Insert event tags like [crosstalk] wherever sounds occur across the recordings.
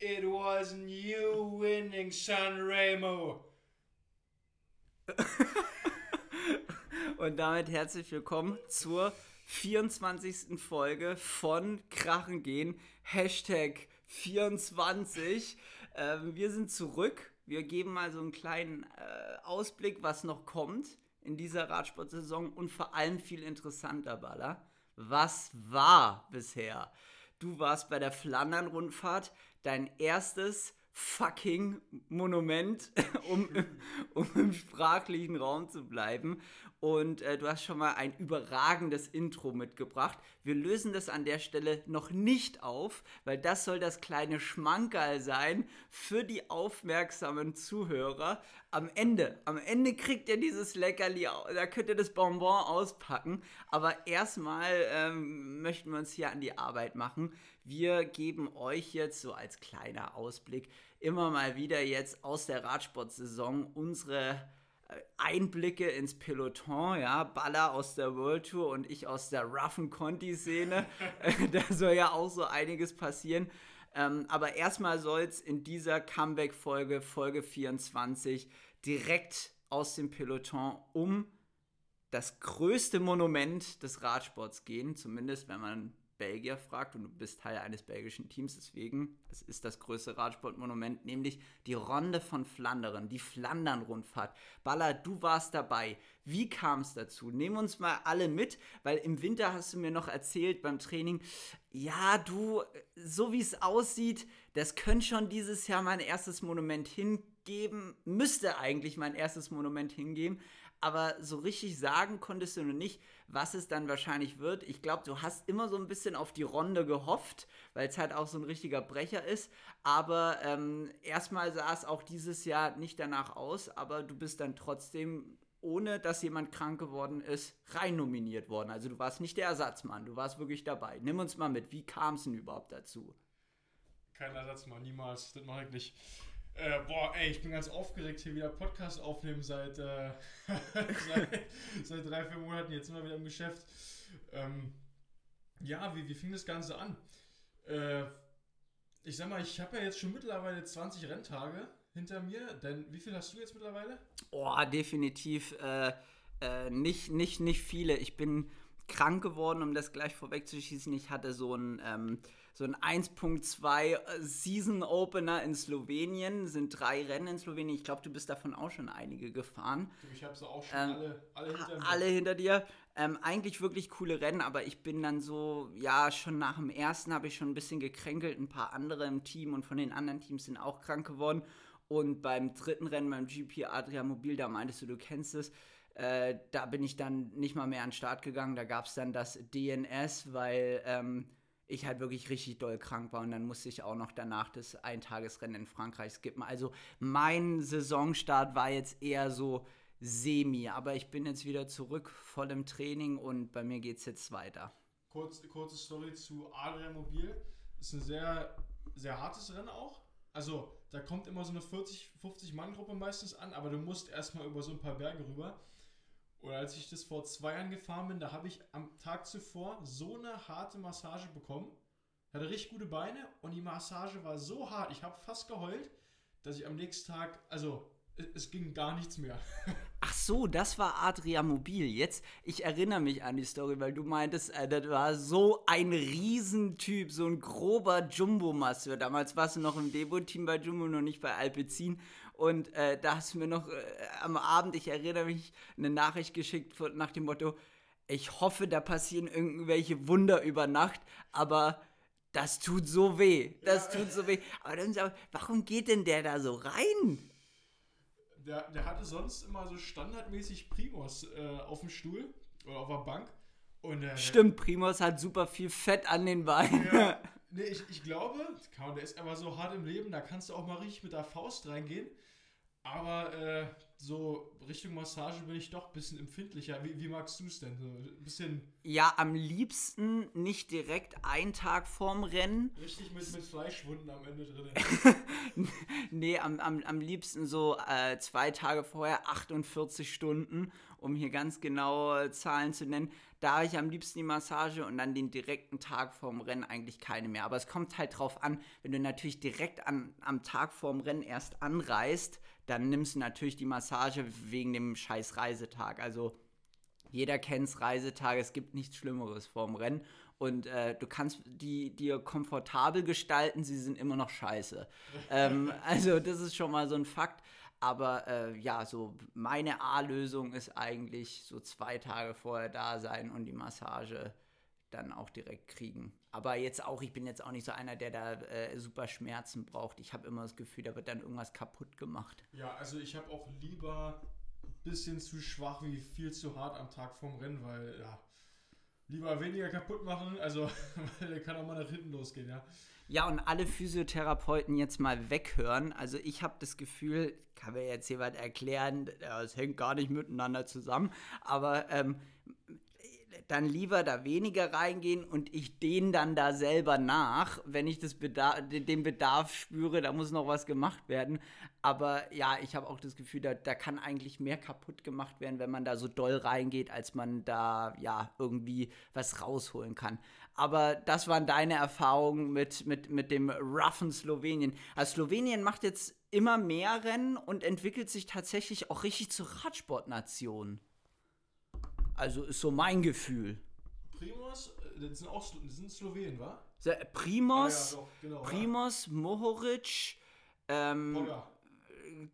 It wasn't you winning, Sanremo. Und damit herzlich willkommen zur 24. Folge von Krachen gehen. Hashtag 24. Ähm, wir sind zurück. Wir geben mal so einen kleinen äh, Ausblick, was noch kommt in dieser Radsportsaison und vor allem viel interessanter, Baller. Was war bisher? Du warst bei der Flandern-Rundfahrt, dein erstes fucking Monument, [laughs] um, um im sprachlichen Raum zu bleiben. Und äh, du hast schon mal ein überragendes Intro mitgebracht. Wir lösen das an der Stelle noch nicht auf, weil das soll das kleine Schmankerl sein für die aufmerksamen Zuhörer. Am Ende, am Ende kriegt ihr dieses Leckerli, da könnt ihr das Bonbon auspacken. Aber erstmal ähm, möchten wir uns hier an die Arbeit machen. Wir geben euch jetzt so als kleiner Ausblick immer mal wieder jetzt aus der Radsportsaison unsere Einblicke ins Peloton, ja, Baller aus der World Tour und ich aus der roughen Conti-Szene. [laughs] da soll ja auch so einiges passieren. Ähm, aber erstmal soll es in dieser Comeback-Folge, Folge 24, direkt aus dem Peloton um das größte Monument des Radsports gehen, zumindest wenn man Belgier fragt und du bist Teil eines belgischen Teams, deswegen, es ist das größte Radsportmonument, nämlich die Ronde von Flandern, die Flandern-Rundfahrt. Baller, du warst dabei. Wie kam es dazu? Nehmen uns mal alle mit, weil im Winter hast du mir noch erzählt beim Training, ja, du, so wie es aussieht, das könnte schon dieses Jahr mein erstes Monument hingeben, müsste eigentlich mein erstes Monument hingeben, aber so richtig sagen konntest du noch nicht, was es dann wahrscheinlich wird. Ich glaube, du hast immer so ein bisschen auf die Ronde gehofft, weil es halt auch so ein richtiger Brecher ist. Aber ähm, erstmal sah es auch dieses Jahr nicht danach aus, aber du bist dann trotzdem, ohne dass jemand krank geworden ist, rein nominiert worden. Also du warst nicht der Ersatzmann, du warst wirklich dabei. Nimm uns mal mit, wie kam es denn überhaupt dazu? Kein Ersatzmann, niemals. Das mache ich nicht. Äh, boah, ey, ich bin ganz aufgeregt, hier wieder Podcast aufnehmen seit, äh, [laughs] seit, seit, drei, vier Monaten. Jetzt sind wir wieder im Geschäft. Ähm, ja, wie, wie fing das Ganze an? Äh, ich sag mal, ich habe ja jetzt schon mittlerweile 20 Renntage hinter mir. Denn wie viel hast du jetzt mittlerweile? Boah, definitiv äh, äh, nicht, nicht, nicht viele. Ich bin krank geworden, um das gleich vorwegzuschießen. Ich hatte so ein. Ähm, so ein 1.2 äh, Season Opener in Slowenien. Sind drei Rennen in Slowenien. Ich glaube, du bist davon auch schon einige gefahren. Ich habe sie auch schon ähm, alle, alle hinter mir. Alle hinter dir. Ähm, eigentlich wirklich coole Rennen, aber ich bin dann so, ja, schon nach dem ersten habe ich schon ein bisschen gekränkelt. Ein paar andere im Team und von den anderen Teams sind auch krank geworden. Und beim dritten Rennen, beim GP Adria Mobil, da meintest du, du kennst es. Äh, da bin ich dann nicht mal mehr an den Start gegangen. Da gab es dann das DNS, weil ähm, ich halt wirklich richtig doll krank war und dann musste ich auch noch danach das Eintagesrennen in Frankreich skippen. Also mein Saisonstart war jetzt eher so semi, aber ich bin jetzt wieder zurück, voll im Training und bei mir geht es jetzt weiter. Kurz, kurze Story zu Adria Mobil. Ist ein sehr, sehr hartes Rennen auch. Also da kommt immer so eine 40, 50 Mann Gruppe meistens an, aber du musst erstmal über so ein paar Berge rüber. Und als ich das vor zwei Jahren gefahren bin, da habe ich am Tag zuvor so eine harte Massage bekommen. Ich hatte richtig gute Beine und die Massage war so hart, ich habe fast geheult, dass ich am nächsten Tag, also es ging gar nichts mehr. [laughs] Ach so, das war Adria Mobil. Jetzt, ich erinnere mich an die Story, weil du meintest, äh, das war so ein Riesentyp, so ein grober Jumbo-Masseur. Damals warst du noch im Debo-Team bei Jumbo, noch nicht bei Alpecin. Und äh, da hast du mir noch äh, am Abend, ich erinnere mich, eine Nachricht geschickt nach dem Motto, ich hoffe, da passieren irgendwelche Wunder über Nacht, aber das tut so weh. Das ja. tut so weh. Aber dann sag warum geht denn der da so rein? Der, der hatte sonst immer so standardmäßig Primos äh, auf dem Stuhl oder auf der Bank. Und, äh, Stimmt, Primos hat super viel Fett an den Beinen. Ja, [laughs] nee, ich, ich glaube, der ist aber so hart im Leben, da kannst du auch mal richtig mit der Faust reingehen. Aber äh, so Richtung Massage bin ich doch ein bisschen empfindlicher. Wie, wie magst du es denn? So ein bisschen. Ja, am liebsten nicht direkt einen Tag vorm Rennen. Richtig mit, mit Fleischwunden am Ende drin. [laughs] nee, am, am, am liebsten so äh, zwei Tage vorher, 48 Stunden. um hier ganz genaue Zahlen zu nennen. Da habe ich am liebsten die Massage und dann den direkten Tag vorm Rennen eigentlich keine mehr. Aber es kommt halt drauf an, wenn du natürlich direkt an, am Tag vorm Rennen erst anreist, dann nimmst du natürlich die Massage wegen dem scheiß Reisetag. Also jeder kennt Reisetag, es gibt nichts Schlimmeres vorm Rennen. Und äh, du kannst die dir komfortabel gestalten, sie sind immer noch scheiße. [laughs] ähm, also das ist schon mal so ein Fakt. Aber äh, ja, so meine A-Lösung ist eigentlich so zwei Tage vorher da sein und die Massage dann auch direkt kriegen. Aber jetzt auch, ich bin jetzt auch nicht so einer, der da äh, super Schmerzen braucht. Ich habe immer das Gefühl, da wird dann irgendwas kaputt gemacht. Ja, also ich habe auch lieber ein bisschen zu schwach wie viel zu hart am Tag vorm Rennen, weil ja, lieber weniger kaputt machen, also [laughs] der kann auch mal nach hinten losgehen, ja. Ja, und alle Physiotherapeuten jetzt mal weghören. Also ich habe das Gefühl, kann mir jetzt jemand erklären, es hängt gar nicht miteinander zusammen, aber ähm, dann lieber da weniger reingehen und ich dehne dann da selber nach, wenn ich das Bedarf, den Bedarf spüre, da muss noch was gemacht werden. Aber ja, ich habe auch das Gefühl, da, da kann eigentlich mehr kaputt gemacht werden, wenn man da so doll reingeht, als man da ja irgendwie was rausholen kann. Aber das waren deine Erfahrungen mit, mit, mit dem roughen Slowenien. Also Slowenien macht jetzt immer mehr Rennen und entwickelt sich tatsächlich auch richtig zur Radsportnation. Also ist so mein Gefühl. Primos, äh, das sind auch das sind Slowenen, wa? Primos, ah, ja, doch, genau, Primos, ja. Mohoric, ähm,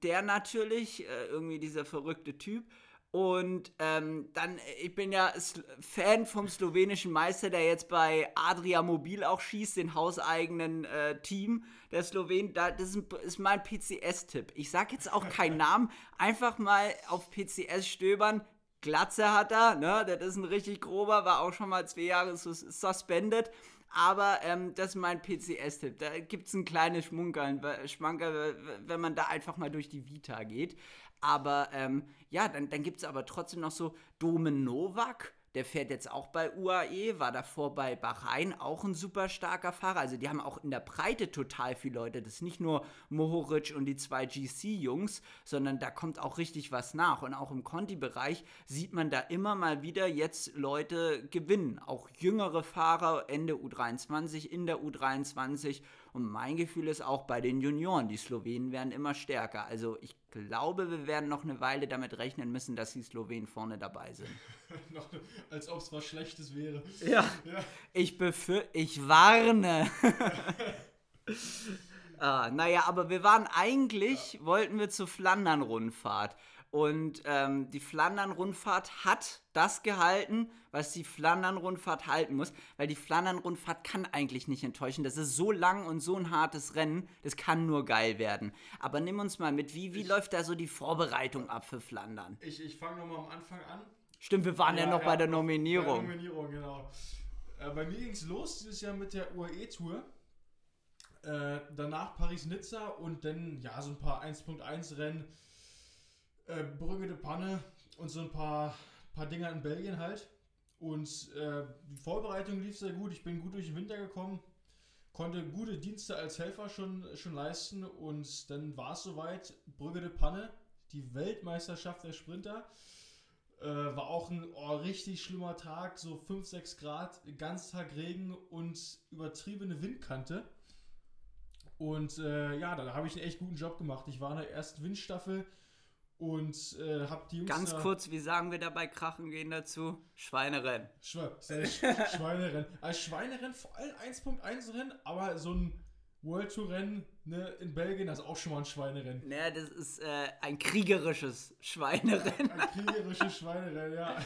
der natürlich, äh, irgendwie dieser verrückte Typ. Und ähm, dann, ich bin ja Fan vom slowenischen Meister, der jetzt bei Adria Mobil auch schießt, den hauseigenen äh, Team der Slowenen. Da, das ist, ist mein PCS-Tipp. Ich sag jetzt auch keinen Namen, einfach mal auf PCS stöbern. Glatze hat er, ne? Das ist ein richtig grober, war auch schon mal zwei Jahre sus suspended. Aber ähm, das ist mein PCS-Tipp. Da gibt es ein kleines Schmunkeln, Schmankerl, wenn man da einfach mal durch die Vita geht. Aber ähm, ja, dann, dann gibt es aber trotzdem noch so Domen Novak der fährt jetzt auch bei UAE, war davor bei Bahrain auch ein super starker Fahrer. Also die haben auch in der Breite total viele Leute. Das ist nicht nur Mohoric und die zwei GC-Jungs, sondern da kommt auch richtig was nach. Und auch im Conti-Bereich sieht man da immer mal wieder jetzt Leute gewinnen. Auch jüngere Fahrer Ende U23, in der U23. Und mein Gefühl ist auch bei den Junioren, die Slowenen werden immer stärker. Also ich glaube, wir werden noch eine Weile damit rechnen müssen, dass die Slowenen vorne dabei sind. [laughs] als ob es was Schlechtes wäre. Ja. ja. Ich befürchte, ich warne. [laughs] ah, naja, aber wir waren eigentlich, ja. wollten wir zur Flandern-Rundfahrt. Und ähm, die Flandern-Rundfahrt hat das gehalten, was die Flandern-Rundfahrt halten muss, weil die Flandern-Rundfahrt kann eigentlich nicht enttäuschen. Das ist so lang und so ein hartes Rennen, das kann nur geil werden. Aber nimm uns mal mit, wie, wie ich, läuft da so die Vorbereitung ab für Flandern? Ich, ich fange nochmal am Anfang an. Stimmt, wir waren ja, ja noch ja, bei der Nominierung. Bei der Nominierung, genau. Äh, bei mir ging es los dieses Jahr mit der UAE-Tour. Äh, danach Paris-Nizza und dann ja so ein paar 1.1-Rennen äh, Brügge de Panne und so ein paar, paar Dinger in Belgien halt. Und äh, die Vorbereitung lief sehr gut. Ich bin gut durch den Winter gekommen, konnte gute Dienste als Helfer schon, schon leisten und dann war es soweit. Brügge de Panne, die Weltmeisterschaft der Sprinter. Äh, war auch ein oh, richtig schlimmer Tag, so 5, 6 Grad, Ganztag Regen und übertriebene Windkante. Und äh, ja, da habe ich einen echt guten Job gemacht. Ich war in der ersten Windstaffel und äh, hab die Jungs. Ganz da, kurz, wie sagen wir dabei Krachen gehen dazu? Schweinerennen. Schwe [laughs] Schweinerennen. Als Schweinerennen, vor allem 1.1 Rennen, aber so ein World Tour Rennen ne, in Belgien, das ist auch schon mal ein Schweinerennen. Naja, das ist äh, ein kriegerisches Schweinerennen. ein kriegerisches Schweinerennen, ja.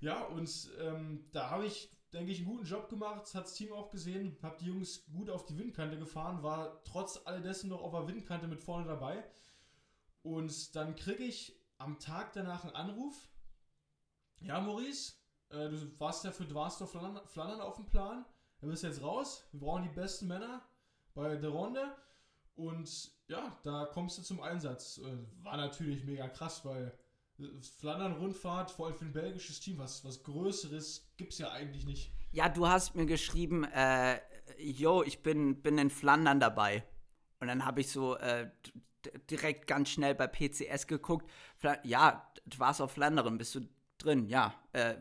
Ja, und ähm, da habe ich, denke ich, einen guten Job gemacht, hat das Team auch gesehen, habe die Jungs gut auf die Windkante gefahren, war trotz all dessen noch auf der Windkante mit vorne dabei. Und dann kriege ich am Tag danach einen Anruf. Ja, Maurice, äh, du warst ja für Dwarsdorf Flandern, Flandern auf dem Plan. Du bist jetzt raus. Wir brauchen die besten Männer bei der Runde. Und ja, da kommst du zum Einsatz. Äh, war natürlich mega krass, weil äh, Flandern-Rundfahrt, vor allem für ein belgisches Team, was, was Größeres gibt es ja eigentlich nicht. Ja, du hast mir geschrieben, äh, yo, ich bin, bin in Flandern dabei. Und dann habe ich so, äh, direkt ganz schnell bei PCS geguckt. Ja, du warst auf Flandern, bist du drin, ja. Äh,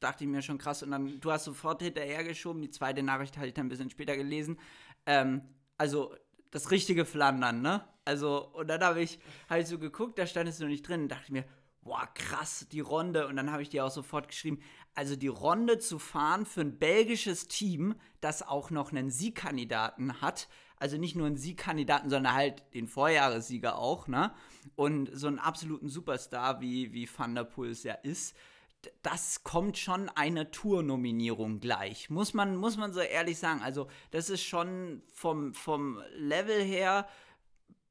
dachte ich mir schon krass. Und dann, du hast sofort hinterhergeschoben. Die zweite Nachricht hatte ich dann ein bisschen später gelesen. Ähm, also, das richtige Flandern, ne? Also, und dann habe ich, ich so geguckt, da stand es noch nicht drin. Und dachte ich mir, boah, krass, die Runde. Und dann habe ich dir auch sofort geschrieben, also die Runde zu fahren für ein belgisches Team, das auch noch einen Siegkandidaten hat, also nicht nur einen Siegkandidaten, sondern halt den Vorjahressieger auch, ne? Und so einen absoluten Superstar wie, wie Van der Poel es ja ist, das kommt schon einer Tour-Nominierung gleich. Muss man, muss man so ehrlich sagen. Also, das ist schon vom, vom Level her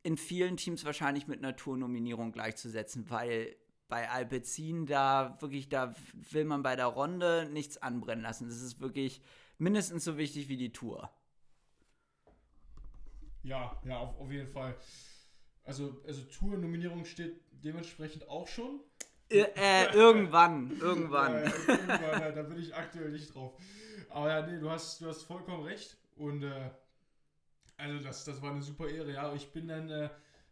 in vielen Teams wahrscheinlich mit einer Tour-Nominierung gleichzusetzen, weil bei Alpecin da wirklich, da will man bei der Runde nichts anbrennen lassen. Das ist wirklich mindestens so wichtig wie die Tour. Ja, ja, auf, auf jeden Fall. Also, also Tour-Nominierung steht dementsprechend auch schon. Äh, äh irgendwann, irgendwann. Ja, irgendwann ja, da bin ich aktuell nicht drauf. Aber ja, nee, du hast, du hast vollkommen recht. Und äh, also das, das war eine super Ehre, ja. Ich bin dann äh,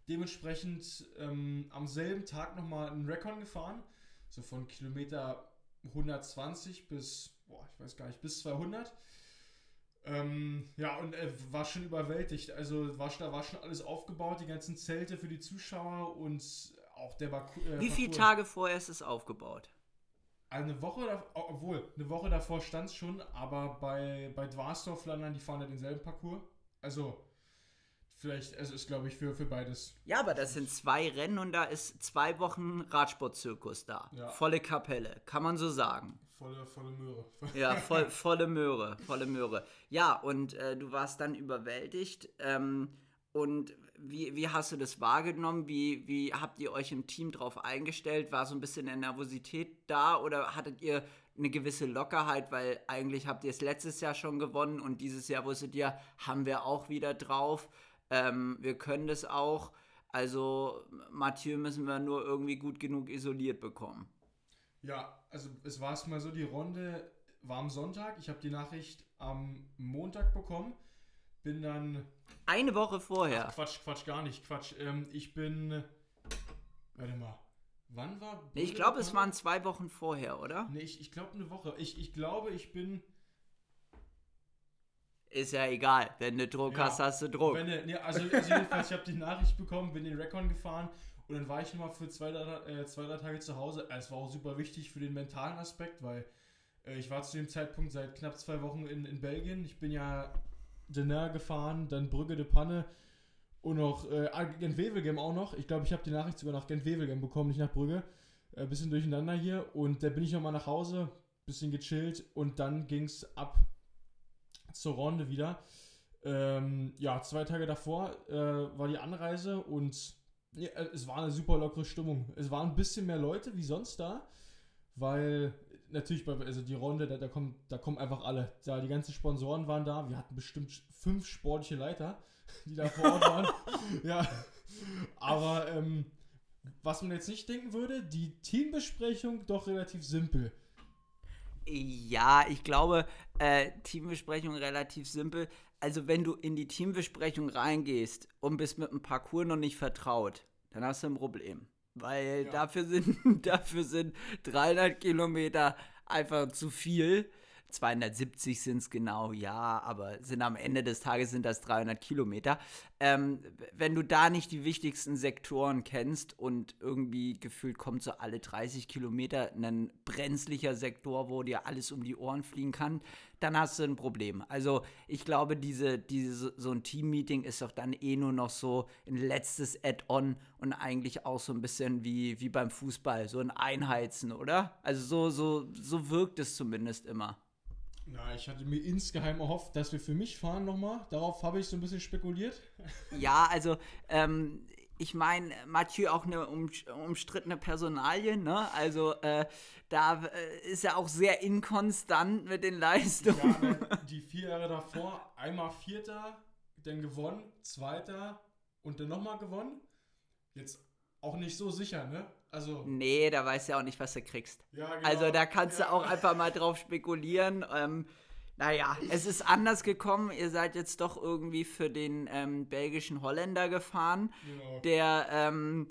dementsprechend ähm, am selben Tag nochmal einen Recon gefahren. So von Kilometer 120 bis, boah, ich weiß gar nicht, bis 200. Ähm, ja, und äh, war schon überwältigt. Also war, da war schon alles aufgebaut, die ganzen Zelte für die Zuschauer und auch der Baku, äh, Wie viele Tage vorher ist es aufgebaut? Eine Woche, obwohl, eine Woche davor stand es schon, aber bei, bei Dwarsdorf Flandern, die fahren ja denselben Parcours. Also, vielleicht, also ist glaube ich für, für beides. Ja, aber das sind zwei Rennen und da ist zwei Wochen Radsportzirkus da. Ja. Volle Kapelle, kann man so sagen. Volle, volle Möhre. [laughs] ja, voll, volle Möhre, volle Möhre. Ja, und äh, du warst dann überwältigt. Ähm, und wie, wie hast du das wahrgenommen? Wie, wie habt ihr euch im Team drauf eingestellt? War so ein bisschen eine Nervosität da oder hattet ihr eine gewisse Lockerheit, weil eigentlich habt ihr es letztes Jahr schon gewonnen und dieses Jahr wusstet ihr, haben wir auch wieder drauf. Ähm, wir können das auch. Also Mathieu müssen wir nur irgendwie gut genug isoliert bekommen. Ja, also es war erstmal so, die Runde war am Sonntag. Ich habe die Nachricht am Montag bekommen. Bin dann. Eine Woche vorher. Ach, Quatsch, Quatsch, gar nicht. Quatsch. Ähm, ich bin. Warte mal. Wann war. Nee, ich glaube, es waren zwei Wochen vorher, oder? Nee, ich, ich glaube eine Woche. Ich, ich glaube, ich bin. Ist ja egal. Wenn du Druck ja, hast, hast du Druck. Wenn, nee, also, also jedenfalls, ich habe die Nachricht bekommen, bin den Recon gefahren und dann war ich nochmal für zwei drei, äh, zwei, drei Tage zu Hause. Es war auch super wichtig für den mentalen Aspekt, weil äh, ich war zu dem Zeitpunkt seit knapp zwei Wochen in, in Belgien. Ich bin ja Denain gefahren, dann Brügge de Panne und noch äh, ah, Gent-Wevelgem auch noch. Ich glaube, ich habe die Nachricht sogar nach Gent-Wevelgem bekommen, nicht nach Brügge. Äh, bisschen durcheinander hier. Und da bin ich nochmal nach Hause, bisschen gechillt und dann ging es ab zur Runde wieder. Ähm, ja, zwei Tage davor äh, war die Anreise und ja, äh, es war eine super lockere Stimmung. Es waren ein bisschen mehr Leute wie sonst da, weil natürlich bei also die Runde, da, da, kommen, da kommen einfach alle. Da, die ganzen Sponsoren waren da. Wir hatten bestimmt fünf sportliche Leiter, [laughs] die da vor Ort waren. [laughs] ja. Aber ähm, was man jetzt nicht denken würde, die Teambesprechung doch relativ simpel. Ja, ich glaube, äh, Teambesprechung relativ simpel. Also wenn du in die Teambesprechung reingehst und bist mit dem Parcours noch nicht vertraut, dann hast du ein Problem. Weil ja. dafür, sind, [laughs] dafür sind 300 Kilometer einfach zu viel. 270 sind es genau, ja, aber sind am Ende des Tages sind das 300 Kilometer. Ähm, wenn du da nicht die wichtigsten Sektoren kennst und irgendwie gefühlt kommt so alle 30 Kilometer ein brenzlicher Sektor, wo dir alles um die Ohren fliegen kann, dann hast du ein Problem. Also ich glaube, diese, diese, so ein Team-Meeting ist doch dann eh nur noch so ein letztes Add-on und eigentlich auch so ein bisschen wie, wie beim Fußball, so ein Einheizen, oder? Also so, so, so wirkt es zumindest immer. Na, ich hatte mir insgeheim erhofft, dass wir für mich fahren nochmal. Darauf habe ich so ein bisschen spekuliert. Ja, also ähm, ich meine, Mathieu auch eine um, umstrittene Personalie, ne? Also äh, da äh, ist er auch sehr inkonstant mit den Leistungen. Ja, ne, die vier Jahre davor, einmal Vierter, dann gewonnen, Zweiter und dann nochmal gewonnen. Jetzt auch nicht so sicher, ne? Also. Nee, da weißt du ja auch nicht, was du kriegst. Ja, genau. Also da kannst ja. du auch einfach mal drauf spekulieren. Ähm, Naja, es ist anders gekommen. Ihr seid jetzt doch irgendwie für den ähm, belgischen Holländer gefahren, Genau. der, ähm,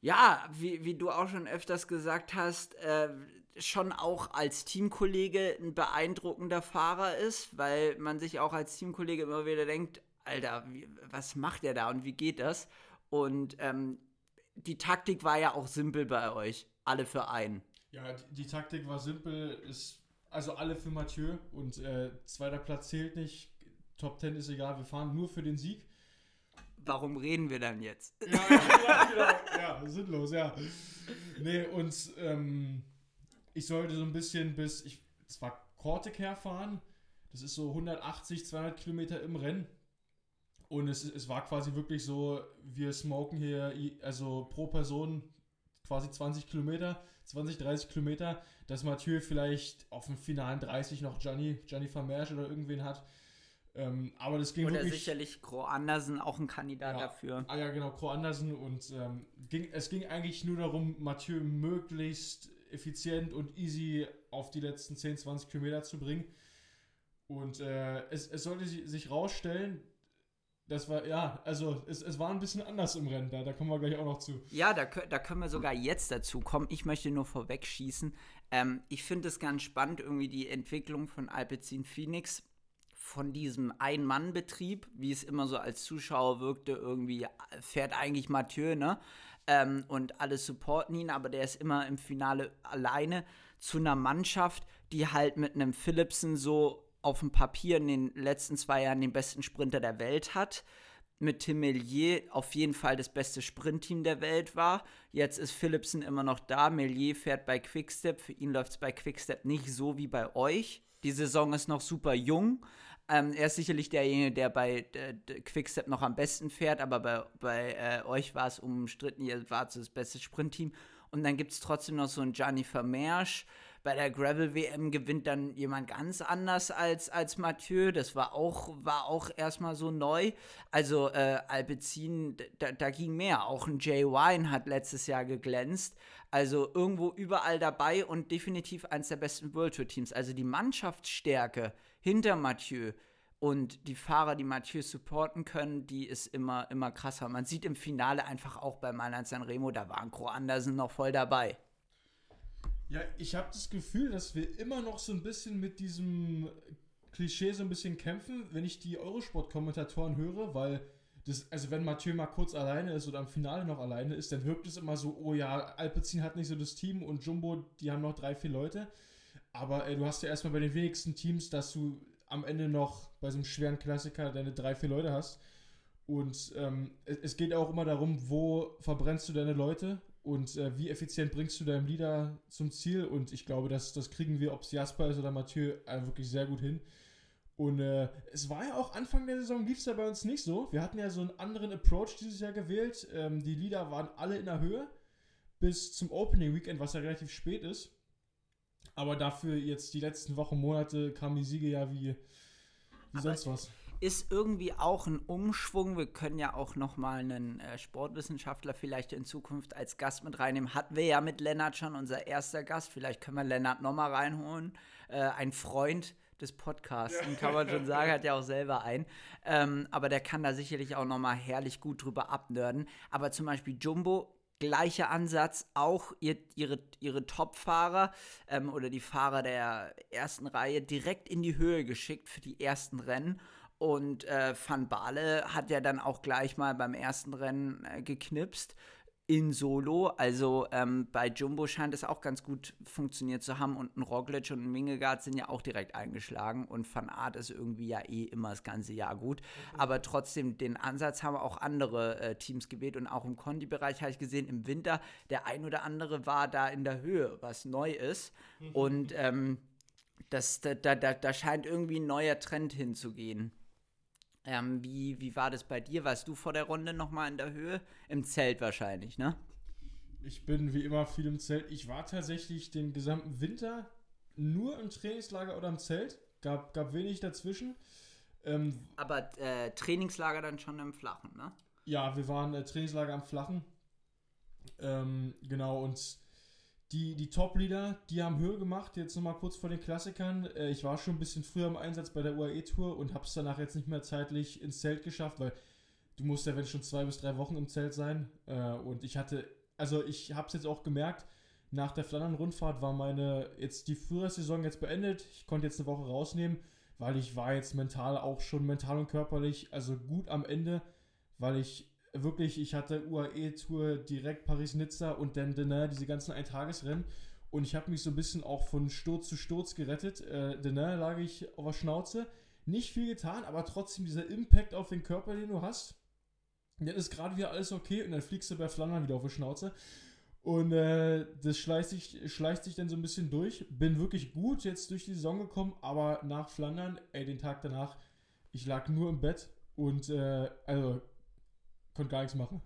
ja, wie, wie du auch schon öfters gesagt hast, äh, schon auch als Teamkollege ein beeindruckender Fahrer ist, weil man sich auch als Teamkollege immer wieder denkt, Alter, wie, was macht er da und wie geht das? Und ähm, die Taktik war ja auch simpel bei euch, alle für einen. Ja, die, die Taktik war simpel, ist also alle für Mathieu und äh, zweiter Platz zählt nicht. Top 10 ist egal, wir fahren nur für den Sieg. Warum reden wir dann jetzt? Ja, ja, genau. ja sinnlos, ja. Nee, und ähm, ich sollte so ein bisschen bis, ich, es war Kortek herfahren. Das ist so 180, 200 Kilometer im Rennen. Und es, es war quasi wirklich so, wir smoken hier, also pro Person quasi 20 Kilometer, 20, 30 Kilometer, dass Mathieu vielleicht auf dem finalen 30 noch Gianni, Gianni Vermersch oder irgendwen hat. Ähm, aber das ging Oder wirklich... sicherlich Gro Andersen auch ein Kandidat Ja. dafür. Ah ja, genau, Cro Andersen und ähm, ging, es ging eigentlich nur darum, Mathieu möglichst effizient und easy auf die letzten 10, 20 Kilometer zu bringen. Und äh, es, es sollte si- sich rausstellen, das war, ja, also es, es war ein bisschen anders im Rennen, da, da kommen wir gleich auch noch zu. Ja, da, da können wir sogar jetzt dazu kommen. Ich möchte nur vorwegschießen. Ähm, ich finde es ganz spannend, irgendwie die Entwicklung von Alpecin Phoenix von diesem Ein-Mann-Betrieb, wie es immer so als Zuschauer wirkte, irgendwie äh, fährt eigentlich Mathieu, ne? Ähm, und alle supporten ihn, aber der ist immer im Finale alleine zu einer Mannschaft, die halt mit einem Philipsen so auf dem Papier in den letzten zwei Jahren den besten Sprinter der Welt hat mit Tim Mellier auf jeden Fall das beste Sprintteam der Welt war. Jetzt ist Philipsen immer noch da. Mellier fährt bei Quickstep. Für ihn läuft es bei Quickstep nicht so wie bei euch. Die Saison ist noch super jung. Ähm, er ist sicherlich derjenige, der bei äh, Quickstep noch am besten fährt, aber bei, bei äh, euch war es umstritten, ihr wart das beste Sprintteam. Und dann gibt es trotzdem noch so einen Gianni Vermeersch. Bei der Gravel-WM gewinnt dann jemand ganz anders als, als Mathieu. Das war auch, war auch erstmal so neu. Also äh, Alpecin, da, da ging mehr. Auch ein Jay Wine hat letztes Jahr geglänzt. Also irgendwo überall dabei und definitiv eines der besten World Tour Teams. Also die Mannschaftsstärke hinter Mathieu und die Fahrer, die Mathieu supporten können, die ist immer, immer krasser. Man sieht im Finale einfach auch bei Mailand Sanremo, da waren Gro Andersen noch voll dabei. Ja, ich habe das Gefühl, dass wir immer noch so ein bisschen mit diesem Klischee so ein bisschen kämpfen, wenn ich die Eurosport-Kommentatoren höre, weil das, also wenn Mathieu mal kurz alleine ist oder am Finale noch alleine ist, dann wirkt es immer so, oh ja, Alpecin hat nicht so das Team und Jumbo, die haben noch drei, vier Leute. Aber äh, du hast ja erstmal bei den wenigsten Teams, dass du am Ende noch bei so einem schweren Klassiker deine drei, vier Leute hast. Und ähm, es geht auch immer darum, wo verbrennst du deine Leute und äh, wie effizient bringst du deinem Leader zum Ziel. Und ich glaube, das, das kriegen wir, ob es Jasper ist oder Mathieu, äh, wirklich sehr gut hin. Und äh, es war ja auch Anfang der Saison, lief es ja bei uns nicht so. Wir hatten ja so einen anderen Approach dieses Jahr gewählt. Ähm, die Leader waren alle in der Höhe bis zum Opening Weekend, was ja relativ spät ist. Aber dafür jetzt die letzten Wochen, Monate kamen die Siege ja wie, wie sonst was. Ist irgendwie auch ein Umschwung. Wir können ja auch noch mal einen äh, Sportwissenschaftler vielleicht in Zukunft als Gast mit reinnehmen. Hatten wir ja mit Lennart schon, unser erster Gast. Vielleicht können wir Lennart noch mal reinholen. Äh, ein Freund des Podcasts, kann man schon [laughs] sagen, hat ja auch selber einen. Ähm, aber der kann da sicherlich auch noch mal herrlich gut drüber abnörden. Aber zum Beispiel Jumbo, gleicher Ansatz, auch ihr, ihre, ihre Top-Fahrer ähm, oder die Fahrer der ersten Reihe direkt in die Höhe geschickt für die ersten Rennen. Und äh, Van Baale hat ja dann auch gleich mal beim ersten Rennen äh, geknipst in Solo. Also ähm, bei Jumbo scheint es auch ganz gut funktioniert zu haben. Und ein Roglic und ein Wingegaard sind ja auch direkt eingeschlagen. Und Van Aert ist irgendwie ja eh immer das ganze Jahr gut. Aber trotzdem, den Ansatz haben auch andere äh, Teams gewählt. Und auch im Condi-Bereich habe ich gesehen, im Winter, der ein oder andere war da in der Höhe, was neu ist. Und ähm, das, da, da, da da scheint irgendwie ein neuer Trend hinzugehen. Ähm, wie, wie war das bei dir? Warst du vor der Runde nochmal in der Höhe? Im Zelt wahrscheinlich, ne? Ich bin wie immer viel im Zelt. Ich war tatsächlich den gesamten Winter nur im Trainingslager oder im Zelt. Gab, gab wenig dazwischen. Ähm, Aber äh, Trainingslager dann schon im Flachen, ne? ja, wir waren äh, Trainingslager am Flachen. Ähm, genau, und die, die Top-Leader, die haben Höhe gemacht, jetzt nochmal kurz vor den Klassikern. Äh, ich war schon ein bisschen früher im Einsatz bei der UAE-Tour und habe es danach jetzt nicht mehr zeitlich ins Zelt geschafft, weil du musst ja, wenn schon zwei bis drei Wochen im Zelt sein. Äh, und ich hatte, also ich habe es jetzt auch gemerkt, nach der Flandern-Rundfahrt war meine, jetzt die Führersaison jetzt beendet. Ich konnte jetzt eine Woche rausnehmen, weil ich war jetzt mental auch schon mental und körperlich, also gut am Ende, weil ich wirklich, ich hatte UAE-Tour direkt Paris-Nizza und dann Denain, diese ganzen Eintagesrennen. Und ich habe mich so ein bisschen auch von Sturz zu Sturz gerettet. Äh, Denain lag ich auf der Schnauze. Nicht viel getan, aber trotzdem dieser Impact auf den Körper, den du hast. Dann ist gerade wieder alles okay und dann fliegst du bei Flandern wieder auf die Schnauze. Und äh, das schleicht sich, schleicht sich dann so ein bisschen durch. Bin wirklich gut jetzt durch die Saison gekommen, aber nach Flandern, ey, den Tag danach, ich lag nur im Bett und äh, also konnte gar nichts machen.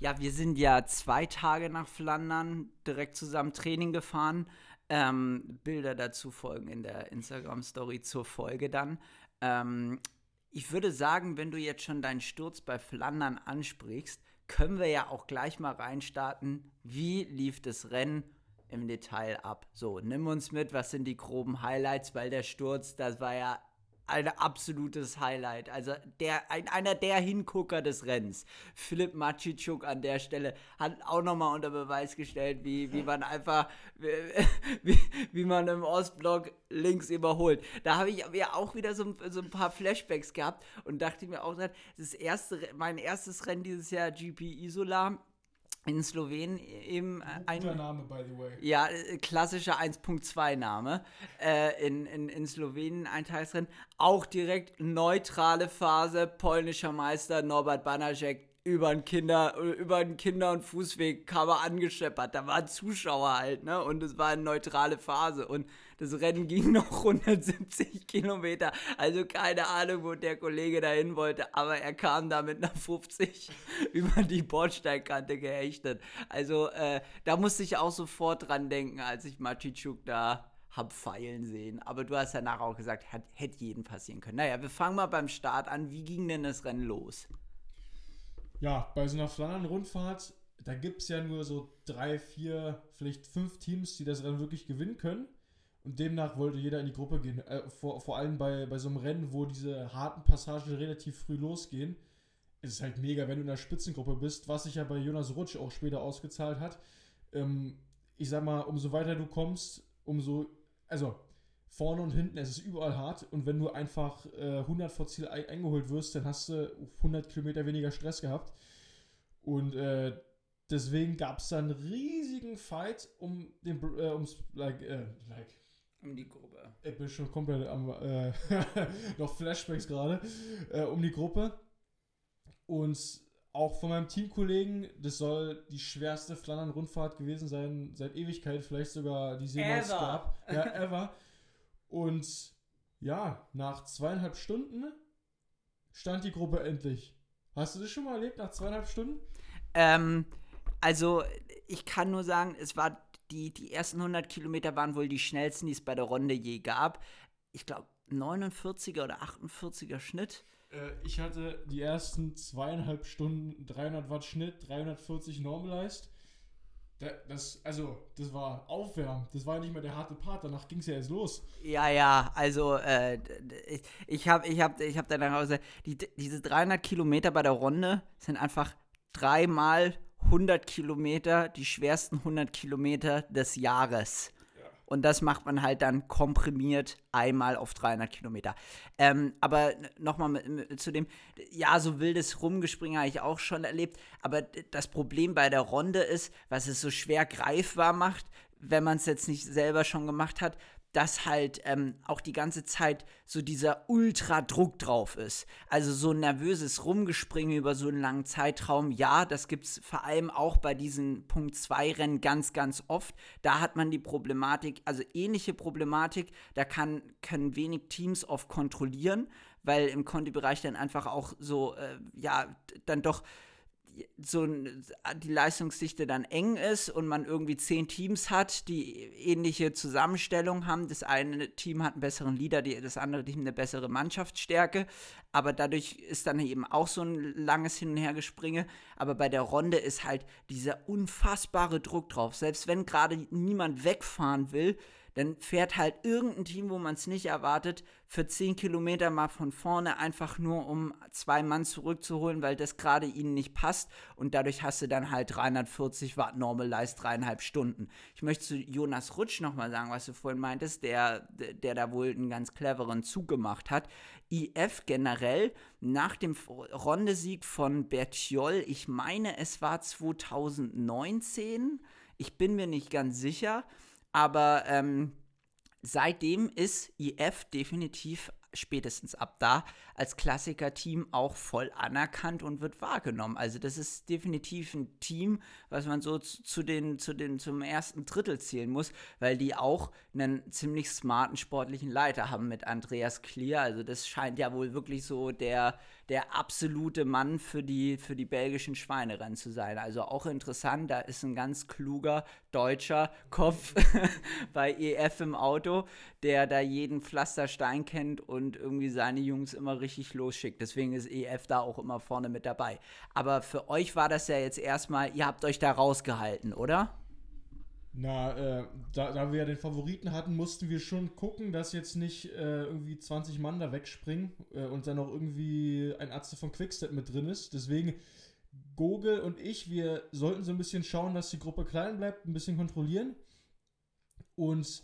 Ja, wir sind ja zwei Tage nach Flandern direkt zusammen Training gefahren. Ähm, Bilder dazu folgen in der Instagram-Story zur Folge dann. Ähm, ich würde sagen, wenn du jetzt schon deinen Sturz bei Flandern ansprichst, können wir ja auch gleich mal reinstarten. Wie lief das Rennen im Detail ab? So, nimm uns mit, was sind die groben Highlights, weil der Sturz, das war ja ein absolutes Highlight. Also der, ein, einer der Hingucker des Rennens. Philipp Maciczuk an der Stelle hat auch nochmal unter Beweis gestellt, wie, wie man einfach, [laughs] wie, wie man im Ostblock links überholt. Da habe ich ja auch wieder so, so ein paar Flashbacks gehabt und dachte mir auch, das erste, mein erstes Rennen dieses Jahr, GP Isola, in Slowenien eben ein. Guter Name, by the way. Ja, äh, klassischer 1.2 Name. Äh, in, in, in Slowenien ein Tagesrennen. Auch direkt neutrale Phase. Polnischer Meister Norbert Banacek über einen Kinder, über einen Kinder- und Fußweg kam er angescheppert. Da waren Zuschauer halt, ne? Und es war eine neutrale Phase. Und das Rennen ging [laughs] noch 170 Kilometer. Also keine Ahnung, wo der Kollege dahin wollte, aber er kam da mit einer 50 [laughs] über die Bordsteinkante gehechtet. Also äh, da musste ich auch sofort dran denken, als ich Machichuk da hab feilen sehen. Aber du hast danach auch gesagt, hätte jeden passieren können. Naja, wir fangen mal beim Start an. Wie ging denn das Rennen los? ja, bei so einer Flandern-Rundfahrt, da gibt es ja nur so drei, vier, vielleicht fünf Teams, die das Rennen wirklich gewinnen können. Und demnach wollte jeder in die Gruppe gehen. Äh, vor, vor allem bei, bei so einem Rennen, wo diese harten Passagen relativ früh losgehen, ist es halt mega, wenn du in der Spitzengruppe bist, was sich ja bei Jonas Rutsch auch später ausgezahlt hat. Ähm, ich sag mal, umso weiter du kommst, umso. Also, vorne und hinten, es ist überall hart. Und wenn du einfach äh, 100 vor Ziel eingeholt wirst, dann hast du 100 Kilometer weniger Stress gehabt. Und äh, deswegen gab es dann einen riesigen Fight um den, äh, ums, like, äh, like, um die Gruppe. Ich bin schon komplett am, äh, [laughs] noch Flashbacks gerade, äh, um die Gruppe. Und auch von meinem Teamkollegen, das soll die schwerste Flandern-Rundfahrt gewesen sein, seit Ewigkeit, vielleicht sogar die es jemals gab. Ja, [laughs] ever. Und ja, nach zweieinhalb Stunden stand die Gruppe endlich. Hast du das schon mal erlebt, nach zweieinhalb Stunden? Ähm, also, ich kann nur sagen, es war die, die ersten 100 Kilometer waren wohl die schnellsten, die es bei der Runde je gab. Ich glaube, 49er oder 48er Schnitt. Äh, ich hatte die ersten zweieinhalb Stunden 300 Watt Schnitt, 340 Normalized das, also, das war Aufwärmen. Das war nicht mehr der harte Part. Danach ging es ja erst los. Ja, ja, also, äh, ich habe ich hab, ich hab danach gesagt, die, diese 300 Kilometer bei der Runde sind einfach dreimal 100 Kilometer, die schwersten 100 Kilometer des Jahres. Und das macht man halt dann komprimiert einmal auf 300 Kilometer. Ähm, aber nochmal zu dem, ja, so wildes Rumgespringen habe ich auch schon erlebt. Aber das Problem bei der Runde ist, was es so schwer greifbar macht, wenn man es jetzt nicht selber schon gemacht hat, dass halt ähm, auch die ganze Zeit so dieser Ultradruck drauf ist. Also so ein nervöses Rumgespringen über so einen langen Zeitraum, ja, das gibt es vor allem auch bei diesen Punkt 2 Rennen ganz, ganz oft. Da hat man die Problematik, also ähnliche Problematik, da kann, können wenig Teams oft kontrollieren, weil im Conti-Bereich dann einfach auch so, äh, ja, dann doch so die Leistungsdichte dann eng ist und man irgendwie zehn Teams hat, die ähnliche Zusammenstellung haben. Das eine Team hat einen besseren Leader, das andere Team eine bessere Mannschaftsstärke. Aber dadurch ist dann eben auch so ein langes Hin- und Hergespringe. Aber bei der Runde ist halt dieser unfassbare Druck drauf. Selbst wenn gerade niemand wegfahren will, dann fährt halt irgendein Team, wo man es nicht erwartet, für 10 Kilometer mal von vorne einfach nur, um zwei Mann zurückzuholen, weil das gerade ihnen nicht passt. Und dadurch hast du dann halt 340 Watt Normalize dreieinhalb Stunden. Ich möchte zu Jonas Rutsch nochmal sagen, was du vorhin meintest, der, der da wohl einen ganz cleveren Zug gemacht hat. IF generell nach dem Rondesieg von Bertiol, ich meine, es war 2019, ich bin mir nicht ganz sicher, aber ähm, seitdem ist IF definitiv spätestens ab da als Klassiker-Team auch voll anerkannt und wird wahrgenommen. Also das ist definitiv ein Team, was man so zu den, zu den, zum ersten Drittel zählen muss, weil die auch einen ziemlich smarten sportlichen Leiter haben mit Andreas Klier. Also das scheint ja wohl wirklich so der, der absolute Mann für die, für die belgischen Schweinerennen zu sein. Also auch interessant, da ist ein ganz kluger deutscher Kopf [laughs] bei EF im Auto, der da jeden Pflasterstein kennt und irgendwie seine Jungs immer richtig losschickt. Deswegen ist EF da auch immer vorne mit dabei. Aber für euch war das ja jetzt erstmal, ihr habt euch da rausgehalten, oder? Na, äh, da, da, wir ja den Favoriten hatten, mussten wir schon gucken, dass jetzt nicht äh, irgendwie 20 Mann da wegspringen äh, und dann noch irgendwie ein Arzt von Quickstep mit drin ist. Deswegen, Gogel und ich, wir sollten so ein bisschen schauen, dass die Gruppe klein bleibt, ein bisschen kontrollieren. Und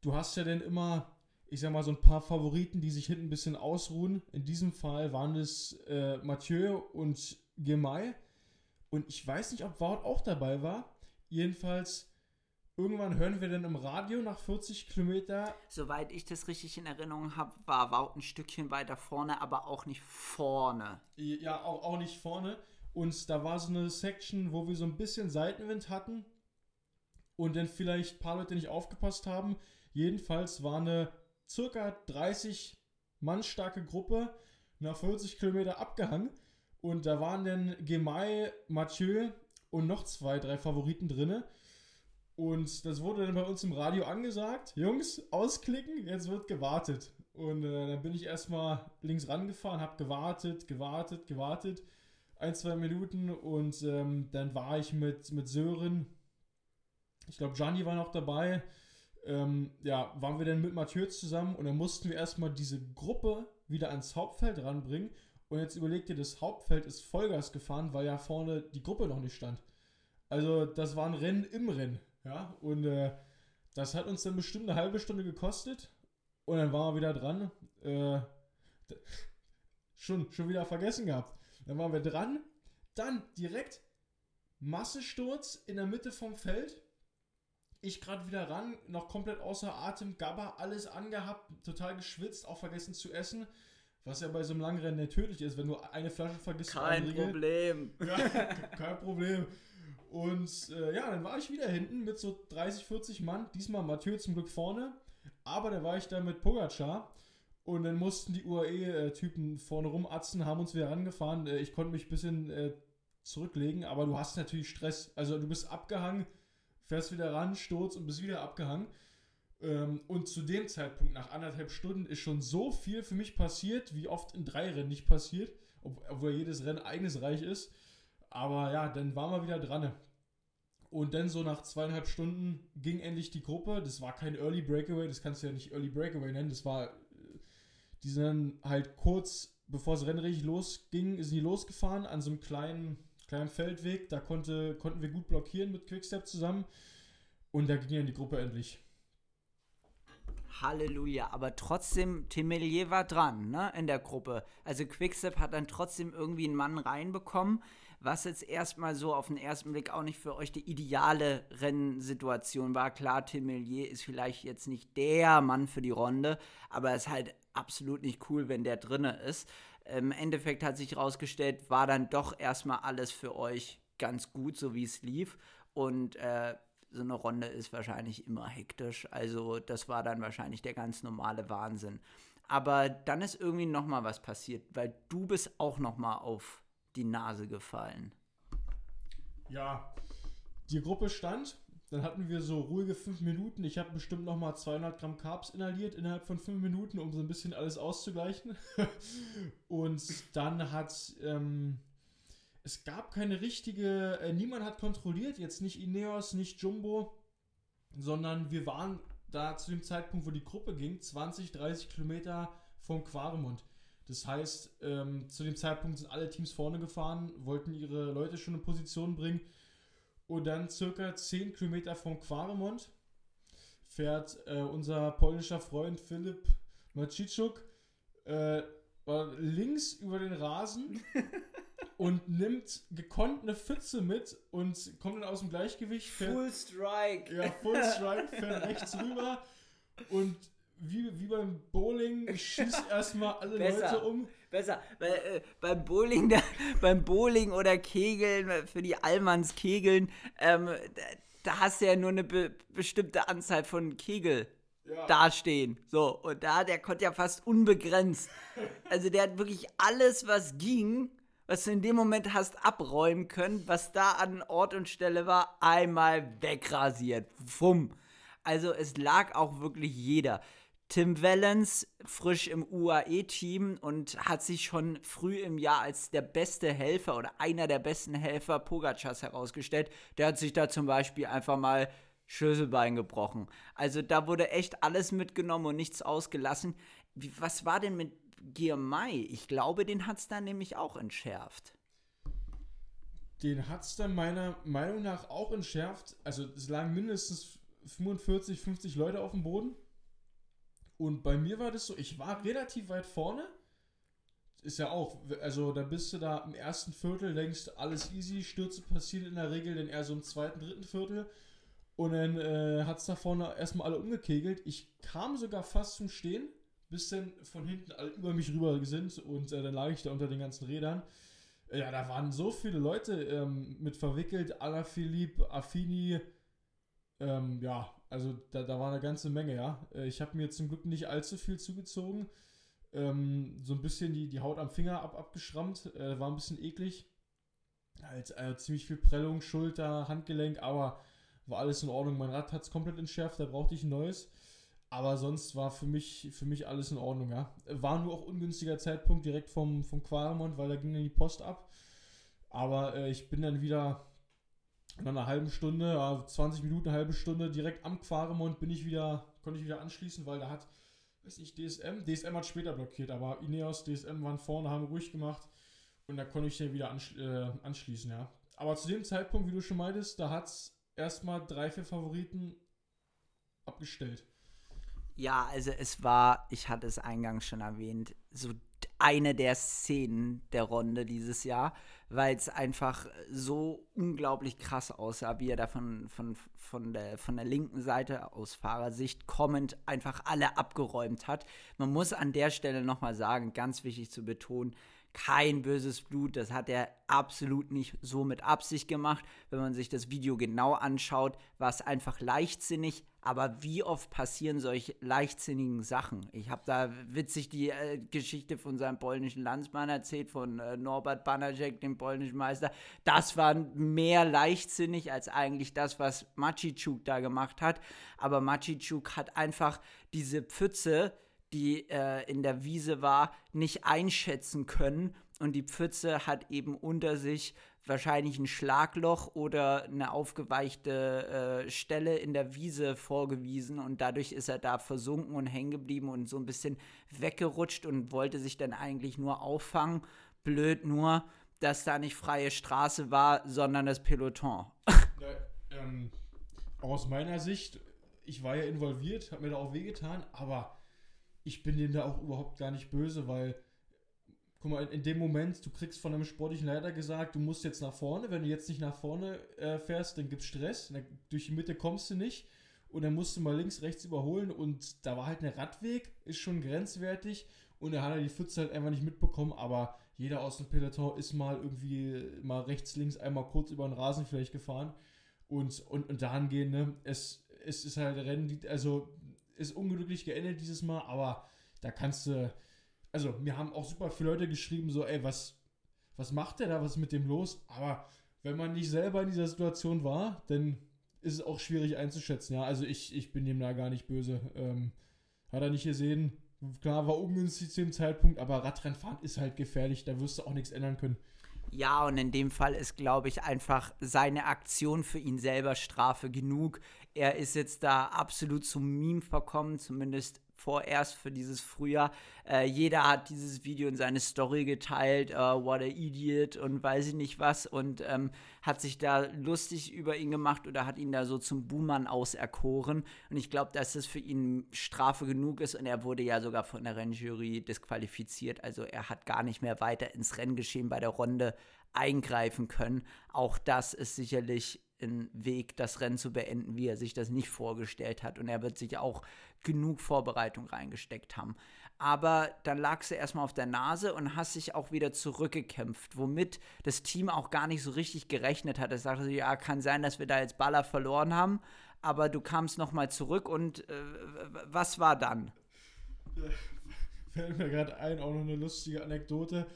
du hast ja dann immer, ich sag mal, so ein paar Favoriten, die sich hinten ein bisschen ausruhen. In diesem Fall waren es äh, Mathieu und Gemay. Und ich weiß nicht, ob Wout auch dabei war. Jedenfalls Irgendwann hören wir dann im Radio nach 40 Kilometer. Soweit ich das richtig in Erinnerung habe, war Wout ein Stückchen weiter vorne, aber auch nicht vorne. Ja, auch, auch nicht vorne. Und da war so eine Section, wo wir so ein bisschen Seitenwind hatten und dann vielleicht ein paar Leute nicht aufgepasst haben. Jedenfalls war eine circa 30 Mann starke Gruppe nach 40 Kilometer abgehangen. Und da waren dann Gemay, Mathieu und noch zwei, drei Favoriten drinne. Und das wurde dann bei uns im Radio angesagt. Jungs, ausklicken, jetzt wird gewartet. Und äh, dann bin ich erstmal links rangefahren, habe gewartet, gewartet, gewartet. Ein, zwei Minuten und ähm, dann war ich mit, mit Sören, ich glaube, Gianni war noch dabei. Ähm, ja, waren wir dann mit Mathieu zusammen und dann mussten wir erstmal diese Gruppe wieder ans Hauptfeld ranbringen. Und jetzt überlegt ihr, das Hauptfeld ist Vollgas gefahren, weil ja vorne die Gruppe noch nicht stand. Also, das war ein Rennen im Rennen. Ja, und äh, das hat uns dann bestimmt eine halbe Stunde gekostet. Und dann waren wir wieder dran. Äh, schon, schon wieder vergessen gehabt. Dann waren wir dran. Dann direkt Massesturz in der Mitte vom Feld. Ich gerade wieder ran, noch komplett außer Atem, Gabba, alles angehabt, total geschwitzt, auch vergessen zu essen. Was ja bei so einem Langrennen nicht tödlich ist, wenn du eine Flasche vergisst. Kein Problem. Ja, [laughs] kein Problem. Und äh, ja, dann war ich wieder hinten mit so 30, 40 Mann. Diesmal Mathieu zum Glück vorne. Aber da war ich da mit Pogacar. Und dann mussten die UAE-Typen vorne rumatzen, haben uns wieder rangefahren. Äh, ich konnte mich ein bisschen äh, zurücklegen, aber du hast natürlich Stress. Also du bist abgehangen, fährst wieder ran, Sturz und bist wieder abgehangen. Ähm, und zu dem Zeitpunkt, nach anderthalb Stunden, ist schon so viel für mich passiert, wie oft in drei Rennen nicht passiert, obwohl jedes Rennen eigenes Reich ist. Aber ja, dann waren wir wieder dran. Und dann so nach zweieinhalb Stunden ging endlich die Gruppe. Das war kein Early Breakaway, das kannst du ja nicht Early Breakaway nennen. Das war, die sind dann halt kurz bevor das Rennen losging, sind die losgefahren an so einem kleinen, kleinen Feldweg. Da konnte, konnten wir gut blockieren mit Quickstep zusammen. Und da ging dann die Gruppe endlich. Halleluja, aber trotzdem, Temelier war dran, ne, in der Gruppe. Also Quickstep hat dann trotzdem irgendwie einen Mann reinbekommen was jetzt erstmal so auf den ersten Blick auch nicht für euch die ideale Rennsituation war. Klar, Tim Millier ist vielleicht jetzt nicht der Mann für die Runde, aber es ist halt absolut nicht cool, wenn der drinne ist. Im Endeffekt hat sich herausgestellt, war dann doch erstmal alles für euch ganz gut, so wie es lief. Und äh, so eine Runde ist wahrscheinlich immer hektisch. Also das war dann wahrscheinlich der ganz normale Wahnsinn. Aber dann ist irgendwie noch mal was passiert, weil du bist auch noch mal auf die Nase gefallen. Ja, die Gruppe stand. Dann hatten wir so ruhige fünf Minuten. Ich habe bestimmt nochmal 200 Gramm Carbs inhaliert innerhalb von fünf Minuten, um so ein bisschen alles auszugleichen. [laughs] Und dann hat ähm, es gab keine richtige, äh, niemand hat kontrolliert, jetzt nicht Ineos, nicht Jumbo, sondern wir waren da zu dem Zeitpunkt, wo die Gruppe ging, 20, 30 Kilometer vom Quaremund. Das heißt, ähm, zu dem Zeitpunkt sind alle Teams vorne gefahren, wollten ihre Leute schon in Position bringen. Und dann circa 10 Kilometer vom Quaremont fährt äh, unser polnischer Freund Philipp Maciczuk äh, links über den Rasen [laughs] und nimmt gekonnt eine Pfütze mit und kommt dann aus dem Gleichgewicht. Fährt, Full Strike. Ja, Full [laughs] Strike, fährt rechts rüber und wie, wie beim Bowling schießt [laughs] erstmal alle Besser. Leute um. Besser, weil äh, beim Bowling, da, beim Bowling oder Kegeln, für die Allmanns Kegeln, ähm, da, da, hast du ja nur eine be bestimmte Anzahl von Kegel ja. dastehen. So, und da, der konnte ja fast unbegrenzt. Also der hat wirklich alles, was ging, was du in dem Moment hast abräumen können, was da an Ort und Stelle war, einmal wegrasiert. Fumm. Also es lag auch wirklich jeder. Tim Wellens, frisch im UAE-Team und hat sich schon früh im Jahr als der beste Helfer oder einer der besten Helfer Pogacars herausgestellt. Der hat sich da zum Beispiel einfach mal Schlüsselbein gebrochen. Also da wurde echt alles mitgenommen und nichts ausgelassen. Wie, was war denn mit Girmay? Ich glaube, den hat es dann nämlich auch entschärft. Den hat es dann meiner Meinung nach auch entschärft. Also es lagen mindestens 45, 50 Leute auf dem Boden. Und bei mir war das so, ich war relativ weit vorne. Ist ja auch, also da bist du da im ersten Viertel, denkst alles easy, Stürze passieren in der Regel dann eher so im zweiten, dritten Viertel. Und dann äh, hat es da vorne erstmal alle umgekegelt. Ich kam sogar fast zum Stehen, bis dann von hinten alle über mich rüber sind und äh, dann lag ich da unter den ganzen Rädern. Ja, da waren so viele Leute ähm, mit verwickelt. Alaphilippe, Affini, ähm, ja, also da, da war eine ganze Menge, ja. Äh, ich habe mir zum Glück nicht allzu viel zugezogen. Ähm, so ein bisschen die, die Haut am Finger ab, abgeschrammt. Äh, war ein bisschen eklig. Halt, äh, ziemlich viel Prellung, Schulter, Handgelenk, aber war alles in Ordnung. Mein Rad hat es komplett entschärft, da brauchte ich ein neues. Aber sonst war für mich, für mich alles in Ordnung, ja. War nur auch ungünstiger Zeitpunkt direkt vom, vom Quaremont, weil da ging dann die Post ab. Aber äh, ich bin dann wieder nach einer halben Stunde, also 20 Minuten, eine halbe Stunde direkt am Quaremont bin ich wieder, konnte ich wieder anschließen, weil da hat, weiß nicht, DSM, DSM hat später blockiert, aber Ineos, DSM waren vorne, haben ruhig gemacht und da konnte ich dann wieder anschli äh, anschließen, ja. Aber zu dem Zeitpunkt, wie du schon meintest, da hat es erstmal drei, vier Favoriten abgestellt. Ja, also es war, ich hatte es eingangs schon erwähnt, so eine der Szenen der Runde dieses Jahr, weil es einfach so unglaublich krass aussah, wie er da von, von, von, der, von der linken Seite aus Fahrersicht kommend einfach alle abgeräumt hat. Man muss an der Stelle nochmal sagen, ganz wichtig zu betonen, kein böses Blut. Das hat er absolut nicht so mit Absicht gemacht. Wenn man sich das Video genau anschaut, war es einfach leichtsinnig. Aber wie oft passieren solche leichtsinnigen Sachen? Ich habe da witzig die äh, Geschichte von seinem polnischen Landsmann erzählt, von äh, Norbert Banacek, dem polnischen Meister. Das war mehr leichtsinnig als eigentlich das, was Machicuk da gemacht hat. Aber Machicuk hat einfach diese Pfütze die äh, in der Wiese war, nicht einschätzen können. Und die Pfütze hat eben unter sich wahrscheinlich ein Schlagloch oder eine aufgeweichte äh, Stelle in der Wiese vorgewiesen. Und dadurch ist er da versunken und hängen geblieben und so ein bisschen weggerutscht und wollte sich dann eigentlich nur auffangen. Blöd nur, dass da nicht freie Straße war, sondern das Peloton. [laughs] Ja, ähm, aus meiner Sicht, ich war ja involviert, habe mir da auch wehgetan, aber ich bin dem da auch überhaupt gar nicht böse, weil, guck mal, in, dem Moment, du kriegst von einem sportlichen Leiter gesagt, du musst jetzt nach vorne. Wenn du jetzt nicht nach vorne äh, fährst, dann gibt's Stress. Dann, durch die Mitte kommst du nicht. Und dann musst du mal links, rechts überholen. Und da war halt ein Radweg, ist schon grenzwertig. Und er hat die Pfütze halt einfach nicht mitbekommen. Aber jeder aus dem Peloton ist mal irgendwie mal rechts, links einmal kurz über den Rasen vielleicht gefahren. Und, und, und dahingehend, ne, es, es ist halt Rennen, also ist unglücklich geendet dieses Mal, aber da kannst du. Also, mir haben auch super viele Leute geschrieben, so, ey, was, was macht der da, was ist mit dem los? Aber wenn man nicht selber in dieser Situation war, dann ist es auch schwierig einzuschätzen. Ja, also ich, ich bin dem da gar nicht böse. Ähm, hat er nicht gesehen. Klar, war ungünstig zu dem Zeitpunkt, aber Radrennfahren ist halt gefährlich, da wirst du auch nichts ändern können. Ja, und in dem Fall ist, glaube ich, einfach seine Aktion für ihn selber Strafe genug. Er ist jetzt da absolut zum Meme verkommen, zumindest vorerst für dieses Frühjahr. Äh, jeder hat dieses Video in seine Story geteilt, uh, what a idiot und weiß ich nicht was und ähm, hat sich da lustig über ihn gemacht oder hat ihn da so zum Buhmann auserkoren. Und ich glaube, dass das für ihn Strafe genug ist und er wurde ja sogar von der Rennjury disqualifiziert. Also er hat gar nicht mehr weiter ins Renngeschehen bei der Runde eingreifen können. Auch das ist sicherlich ein Weg, das Rennen zu beenden, wie er sich das nicht vorgestellt hat. Und er wird sich auch genug Vorbereitung reingesteckt haben. Aber dann lagst du erstmal auf der Nase und hast dich auch wieder zurückgekämpft, womit das Team auch gar nicht so richtig gerechnet hat. Es sagte, ja, kann sein, dass wir da jetzt Baller verloren haben, aber du kamst nochmal zurück und äh, was war dann? Ja, fällt mir gerade ein, auch noch eine lustige Anekdote.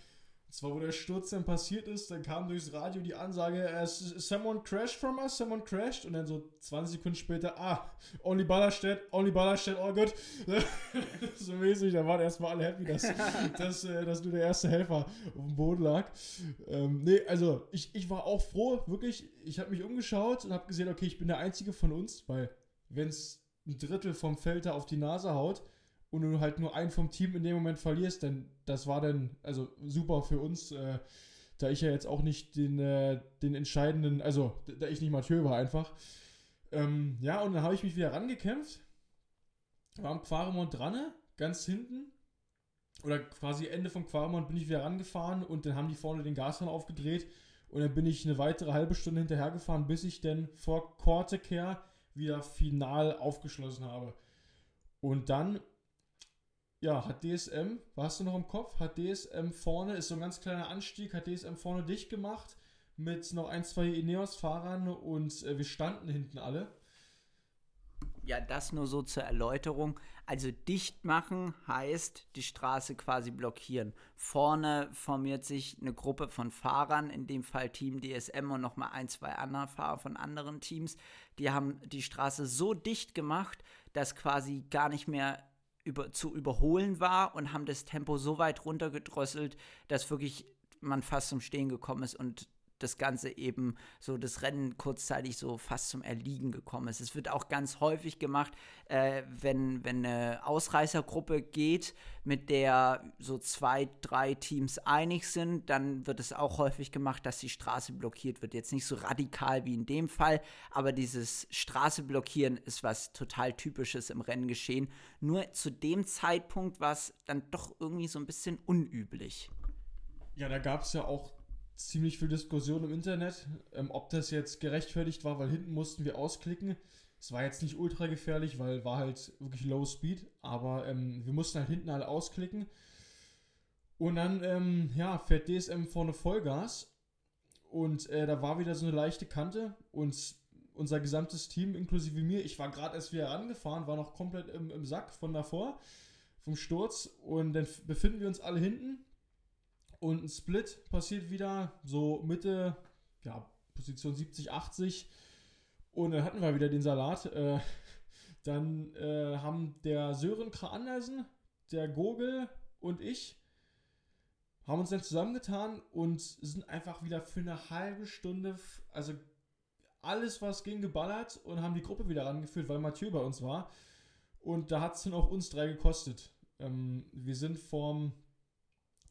Und zwar, wo der Sturz dann passiert ist, dann kam durchs Radio die Ansage, uh, someone crashed from us, someone crashed. Und dann so 20 Sekunden später, ah, only Ballerstedt, only Ballerstedt, all good. [laughs] so mäßig, da waren erstmal alle happy, dass, [laughs] dass, äh, dass nur der erste Helfer auf dem Boden lag. Ähm, nee, also ich, ich war auch froh, wirklich. Ich habe mich umgeschaut und habe gesehen, okay, ich bin der Einzige von uns, weil wenn es ein Drittel vom Feld da auf die Nase haut, und du halt nur einen vom Team in dem Moment verlierst, dann das war dann also super für uns, äh, da ich ja jetzt auch nicht den, äh, den entscheidenden, also da ich nicht Mathieu war einfach. Ähm, ja, und dann habe ich mich wieder rangekämpft, war am Quaremont dran, ganz hinten. Oder quasi Ende vom Quaremont bin ich wieder rangefahren und dann haben die vorne den Gashahn aufgedreht und dann bin ich eine weitere halbe Stunde hinterhergefahren, bis ich dann vor Kortekehr wieder final aufgeschlossen habe. Und dann ja, hat DSM, warst du noch im Kopf? Hat DSM vorne, ist so ein ganz kleiner Anstieg, hat DSM vorne dicht gemacht mit noch ein, zwei Ineos-Fahrern und äh, wir standen hinten alle. Ja, das nur so zur Erläuterung. Also dicht machen heißt die Straße quasi blockieren. Vorne formiert sich eine Gruppe von Fahrern, in dem Fall Team DSM und nochmal ein, zwei andere Fahrer von anderen Teams. Die haben die Straße so dicht gemacht, dass quasi gar nicht mehr über, zu überholen war und haben das Tempo so weit runtergedrosselt, dass wirklich man fast zum Stehen gekommen ist und das Ganze eben so das Rennen kurzzeitig so fast zum Erliegen gekommen ist. Es wird auch ganz häufig gemacht, äh, wenn, wenn eine Ausreißergruppe geht, mit der so zwei, drei Teams einig sind, dann wird es auch häufig gemacht, dass die Straße blockiert wird. Jetzt nicht so radikal wie in dem Fall, aber dieses Straße blockieren ist was total typisches im Renngeschehen. Nur zu dem Zeitpunkt war es dann doch irgendwie so ein bisschen unüblich. Ja, da gab es ja auch ziemlich viel Diskussion im Internet, ähm, ob das jetzt gerechtfertigt war, weil hinten mussten wir ausklicken. Es war jetzt nicht ultra gefährlich, weil war halt wirklich Low Speed, aber ähm, wir mussten halt hinten alle ausklicken. Und dann, ähm, ja, fährt DSM vorne Vollgas und äh, da war wieder so eine leichte Kante und unser gesamtes Team, inklusive mir, ich war gerade erst wieder rangefahren, war noch komplett im, im Sack von davor, vom Sturz und dann befinden wir uns alle hinten und ein Split passiert wieder, so Mitte, ja, Position 70, 80. Und dann hatten wir wieder den Salat. Äh, dann äh, haben der Sören Kra Andersen, der Gogel und ich haben uns dann zusammengetan und sind einfach wieder für eine halbe Stunde, also alles, was ging, geballert und haben die Gruppe wieder rangeführt, weil Mathieu bei uns war. Und da hat es dann auch uns drei gekostet. Ähm, wir sind vom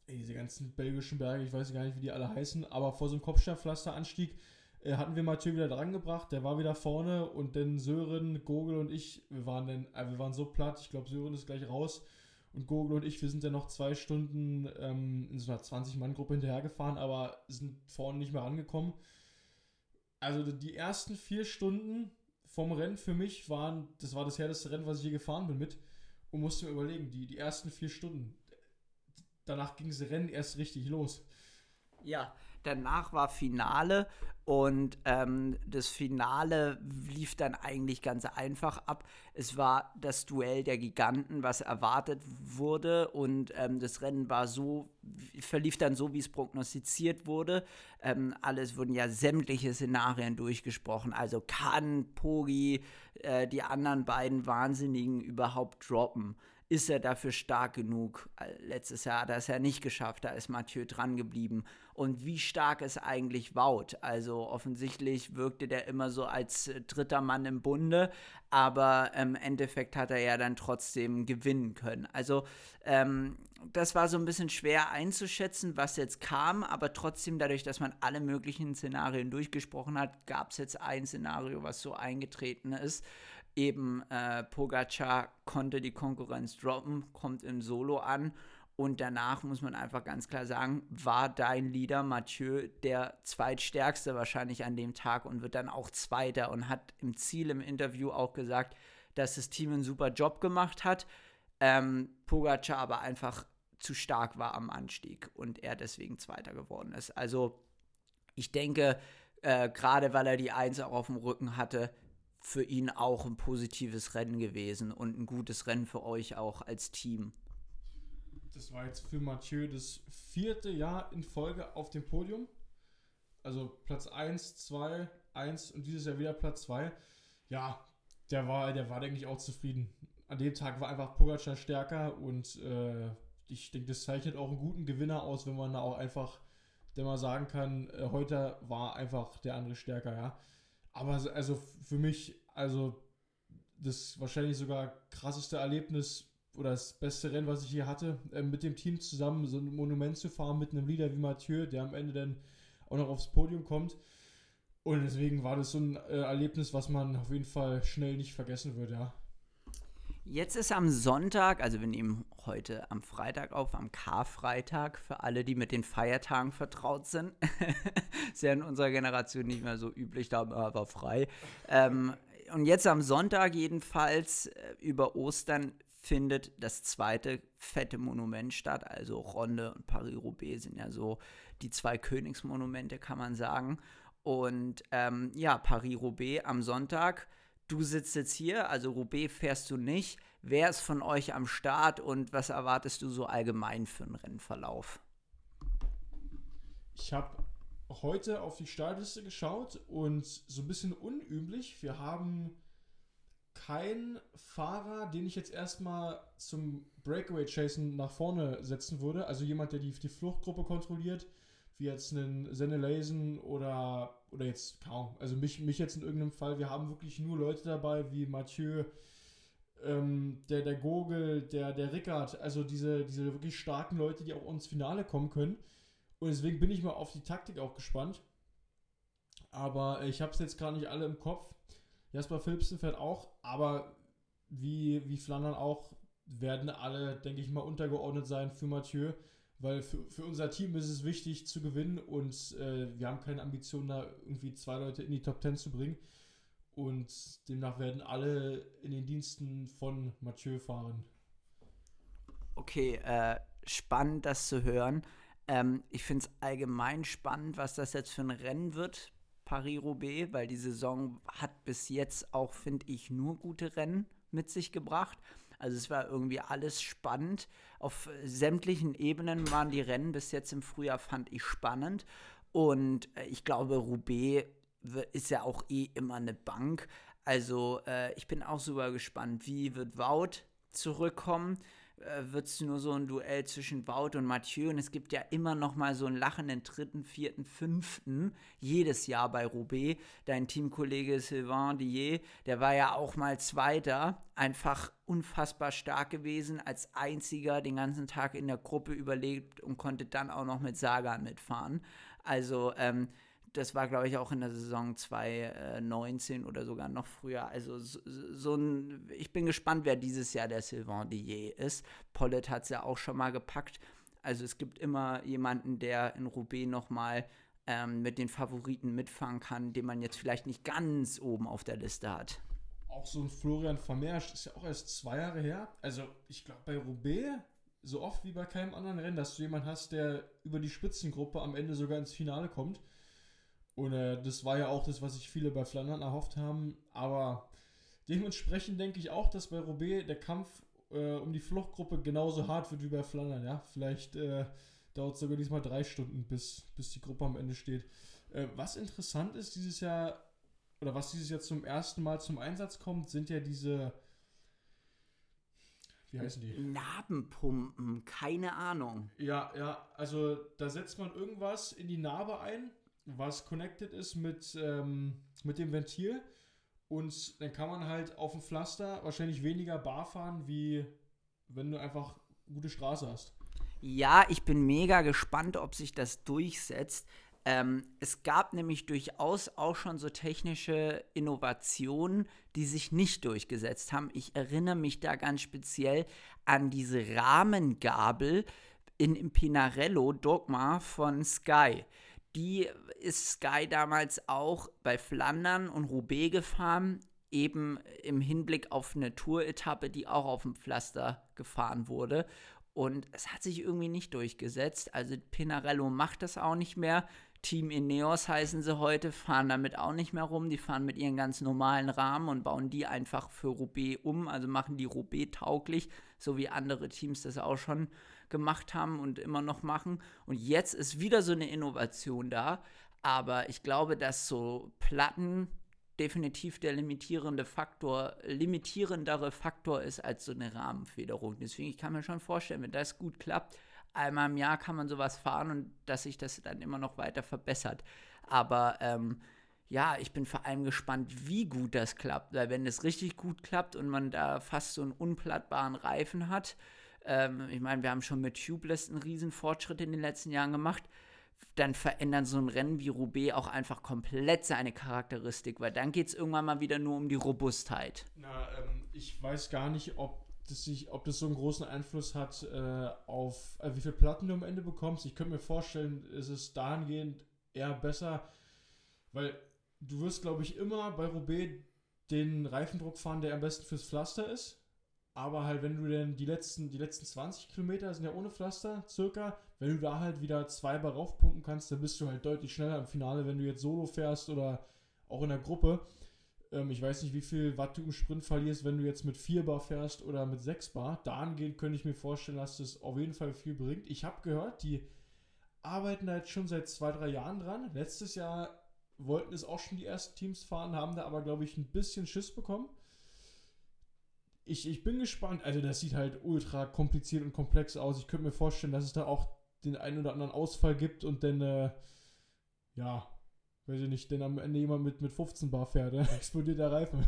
diese ganzen belgischen Berge, ich weiß gar nicht, wie die alle heißen, aber vor so einem Kopfsteinpflasteranstieg äh, hatten wir Mathieu wieder dran gebracht, der war wieder vorne und dann Sören, Gogel und ich, wir waren dann, äh, wir waren so platt, ich glaube Sören ist gleich raus und Gogel und ich, wir sind dann noch zwei Stunden ähm, in so einer 20-Mann-Gruppe hinterhergefahren, aber sind vorne nicht mehr rangekommen. Also die ersten vier Stunden vom Rennen für mich waren, das war das härteste Rennen, was ich je gefahren bin mit und musste mir überlegen, die, die ersten vier Stunden, danach ging das Rennen erst richtig los. Ja, danach war Finale und ähm, das Finale lief dann eigentlich ganz einfach ab. Es war das Duell der Giganten, was erwartet wurde. Und ähm, das Rennen war so, verlief dann so, wie es prognostiziert wurde. Ähm, alles wurden ja sämtliche Szenarien durchgesprochen. Also kann Pogi äh, die anderen beiden Wahnsinnigen überhaupt droppen? Ist er dafür stark genug? Letztes Jahr hat er es ja nicht geschafft, da ist Mathieu dran geblieben. Und wie stark ist eigentlich Wout? Also offensichtlich wirkte der immer so als äh, dritter Mann im Bunde, aber im Endeffekt hat er ja dann trotzdem gewinnen können. Also ähm, das war so ein bisschen schwer einzuschätzen, was jetzt kam, aber trotzdem dadurch, dass man alle möglichen Szenarien durchgesprochen hat, gab es jetzt ein Szenario, was so eingetreten ist eben äh, Pogacar konnte die Konkurrenz droppen, kommt im Solo an und danach muss man einfach ganz klar sagen, war dein Leader Mathieu der zweitstärkste wahrscheinlich an dem Tag und wird dann auch Zweiter und hat im Ziel im Interview auch gesagt, dass das Team einen super Job gemacht hat, ähm, Pogacar aber einfach zu stark war am Anstieg und er deswegen Zweiter geworden ist. Also ich denke, äh, gerade weil er die Eins auch auf dem Rücken hatte, für ihn auch ein positives Rennen gewesen und ein gutes Rennen für euch auch als Team. Das war jetzt für Mathieu das vierte Jahr in Folge auf dem Podium. Also Platz 1, 2, 1 und dieses Jahr wieder Platz 2. Ja, der war, der war, denke ich, auch zufrieden. An dem Tag war einfach Pogacar stärker und äh, ich denke, das zeichnet auch einen guten Gewinner aus, wenn man da auch einfach, der mal sagen kann, äh, heute war einfach der andere stärker, ja. Aber also für mich, also das wahrscheinlich sogar krasseste Erlebnis oder das beste Rennen, was ich hier hatte, äh, mit dem Team zusammen so ein Monument zu fahren mit einem Leader wie Mathieu, der am Ende dann auch noch aufs Podium kommt. Und deswegen war das so ein äh, Erlebnis, was man auf jeden Fall schnell nicht vergessen wird, ja. Jetzt ist am Sonntag, also wir nehmen heute am Freitag auf, am Karfreitag, für alle, die mit den Feiertagen vertraut sind. [laughs] ist ja in unserer Generation nicht mehr so üblich, da war frei. Ähm, und jetzt am Sonntag jedenfalls äh, über Ostern findet das zweite fette Monument statt. Also Ronde und Paris-Roubaix sind ja so die zwei Königsmonumente, kann man sagen. Und ähm, ja, Paris-Roubaix am Sonntag du sitzt jetzt hier, also Roubaix fährst du nicht. Wer ist von euch am Start und was erwartest du so allgemein für einen Rennverlauf? Ich habe heute auf die Startliste geschaut und so ein bisschen unüblich. Wir haben keinen Fahrer, den ich jetzt erstmal zum Breakaway-Chasen nach vorne setzen würde. Also jemand, der die, die Fluchtgruppe kontrolliert, wie jetzt einen Senelasen oder oder jetzt kaum, also mich, mich jetzt in irgendeinem Fall, wir haben wirklich nur Leute dabei wie Mathieu, ähm, der, der Gogel, der, der Rickard, also diese, diese wirklich starken Leute, die auch ins Finale kommen können. Und deswegen bin ich mal auf die Taktik auch gespannt. Aber ich habe es jetzt gerade nicht alle im Kopf. Jasper Philipsen fährt auch, aber wie, wie Flandern auch, werden alle, denke ich mal, untergeordnet sein für Mathieu weil für, für unser Team ist es wichtig zu gewinnen und äh, wir haben keine Ambition, da irgendwie zwei Leute in die Top 10 zu bringen. Und demnach werden alle in den Diensten von Mathieu fahren. Okay, äh, spannend das zu hören. Ähm, ich finde es allgemein spannend, was das jetzt für ein Rennen wird, Paris-Roubaix, weil die Saison hat bis jetzt auch, finde ich, nur gute Rennen mit sich gebracht. Also es war irgendwie alles spannend. Auf sämtlichen Ebenen waren die Rennen bis jetzt im Frühjahr, fand ich spannend. Und äh, ich glaube, Roubaix ist ja auch eh immer eine Bank. Also äh, ich bin auch super gespannt, wie wird Wout zurückkommen äh, wird es nur so ein Duell zwischen Wout und Mathieu und es gibt ja immer noch mal so einen lachenden dritten, vierten, fünften jedes Jahr bei Roubaix. Dein Teamkollege Sylvain Dier, der war ja auch mal Zweiter, einfach unfassbar stark gewesen, als einziger den ganzen Tag in der Gruppe überlebt und konnte dann auch noch mit Sagan mitfahren. Also ähm, das war, glaube ich, auch in der Saison 2019 oder sogar noch früher. Also so, so, ein, ich bin gespannt, wer dieses Jahr der Sylvain Dier ist. Pollet hat es ja auch schon mal gepackt. Also es gibt immer jemanden, der in Roubaix nochmal ähm, mit den Favoriten mitfahren kann, den man jetzt vielleicht nicht ganz oben auf der Liste hat. Auch so ein Florian Vermeersch ist ja auch erst zwei Jahre her. Also ich glaube, bei Roubaix so oft wie bei keinem anderen Rennen, dass du jemanden hast, der über die Spitzengruppe am Ende sogar ins Finale kommt. Und äh, das war ja auch das, was sich viele bei Flandern erhofft haben. Aber dementsprechend denke ich auch, dass bei Roubaix der Kampf äh, um die Fluchtgruppe genauso hart wird wie bei Flandern. Ja, vielleicht äh, dauert es sogar diesmal drei Stunden, bis, bis die Gruppe am Ende steht. Äh, was interessant ist dieses Jahr, oder was dieses Jahr zum ersten Mal zum Einsatz kommt, sind ja diese wie heißen die? Narbenpumpen, keine Ahnung. Ja, ja, also da setzt man irgendwas in die Narbe ein, was connected ist mit, ähm, mit dem Ventil. Und dann kann man halt auf dem Pflaster wahrscheinlich weniger bar fahren, wie wenn du einfach gute Straße hast. Ja, ich bin mega gespannt, ob sich das durchsetzt. Ähm, es gab nämlich durchaus auch schon so technische Innovationen, die sich nicht durchgesetzt haben. Ich erinnere mich da ganz speziell an diese Rahmengabel in, im Pinarello Dogma von Sky. Die ist Sky damals auch bei Flandern und Roubaix gefahren, eben im Hinblick auf eine Tour-Etappe, die auch auf dem Pflaster gefahren wurde. Und es hat sich irgendwie nicht durchgesetzt. Also Pinarello macht das auch nicht mehr. Team Ineos heißen sie heute, fahren damit auch nicht mehr rum. Die fahren mit ihren ganz normalen Rahmen und bauen die einfach für Roubaix um, also machen die Roubaix tauglich, so wie andere Teams das auch schon gemacht haben und immer noch machen. Und jetzt ist wieder so eine Innovation da. Aber ich glaube, dass so Platten definitiv der limitierende Faktor, limitierendere Faktor ist als so eine Rahmenfederung. Deswegen, ich kann mir schon vorstellen, wenn das gut klappt, einmal im Jahr kann man sowas fahren und dass sich das dann immer noch weiter verbessert. Aber ähm, ja, ich bin vor allem gespannt, wie gut das klappt. Weil wenn es richtig gut klappt und man da fast so einen unplattbaren Reifen hat, ähm, ich meine, wir haben schon mit Tubeless einen riesen Fortschritt in den letzten Jahren gemacht, dann verändern so ein Rennen wie Roubaix auch einfach komplett seine Charakteristik, weil dann geht es irgendwann mal wieder nur um die Robustheit. Na, ähm, ich weiß gar nicht, ob das sich, ob das so einen großen Einfluss hat äh, auf äh, wie viele Platten du am Ende bekommst. Ich könnte mir vorstellen, ist es dahingehend eher besser, weil du wirst, glaube ich, immer bei Roubaix den Reifendruck fahren, der am besten fürs Pflaster ist. Aber halt, wenn du denn die letzten, die letzten 20 Kilometer sind ja ohne Pflaster, circa, wenn du da halt wieder zwei Bar raufpumpen kannst, dann bist du halt deutlich schneller im Finale, wenn du jetzt solo fährst oder auch in der Gruppe. Ähm, ich weiß nicht, wie viel Watt du im Sprint verlierst, wenn du jetzt mit 4 Bar fährst oder mit 6 Bar. Dahingehend könnte ich mir vorstellen, dass das auf jeden Fall viel bringt. Ich habe gehört, die arbeiten da jetzt schon seit zwei, drei Jahren dran. Letztes Jahr wollten es auch schon die ersten Teams fahren, haben da aber, glaube ich, ein bisschen Schiss bekommen. Ich, ich bin gespannt. Also, das sieht halt ultra kompliziert und komplex aus. Ich könnte mir vorstellen, dass es da auch den einen oder anderen Ausfall gibt und dann, äh, ja, weiß ich nicht, denn am Ende jemand mit, mit 15 Bar fährt, dann [laughs] explodiert der Reifen.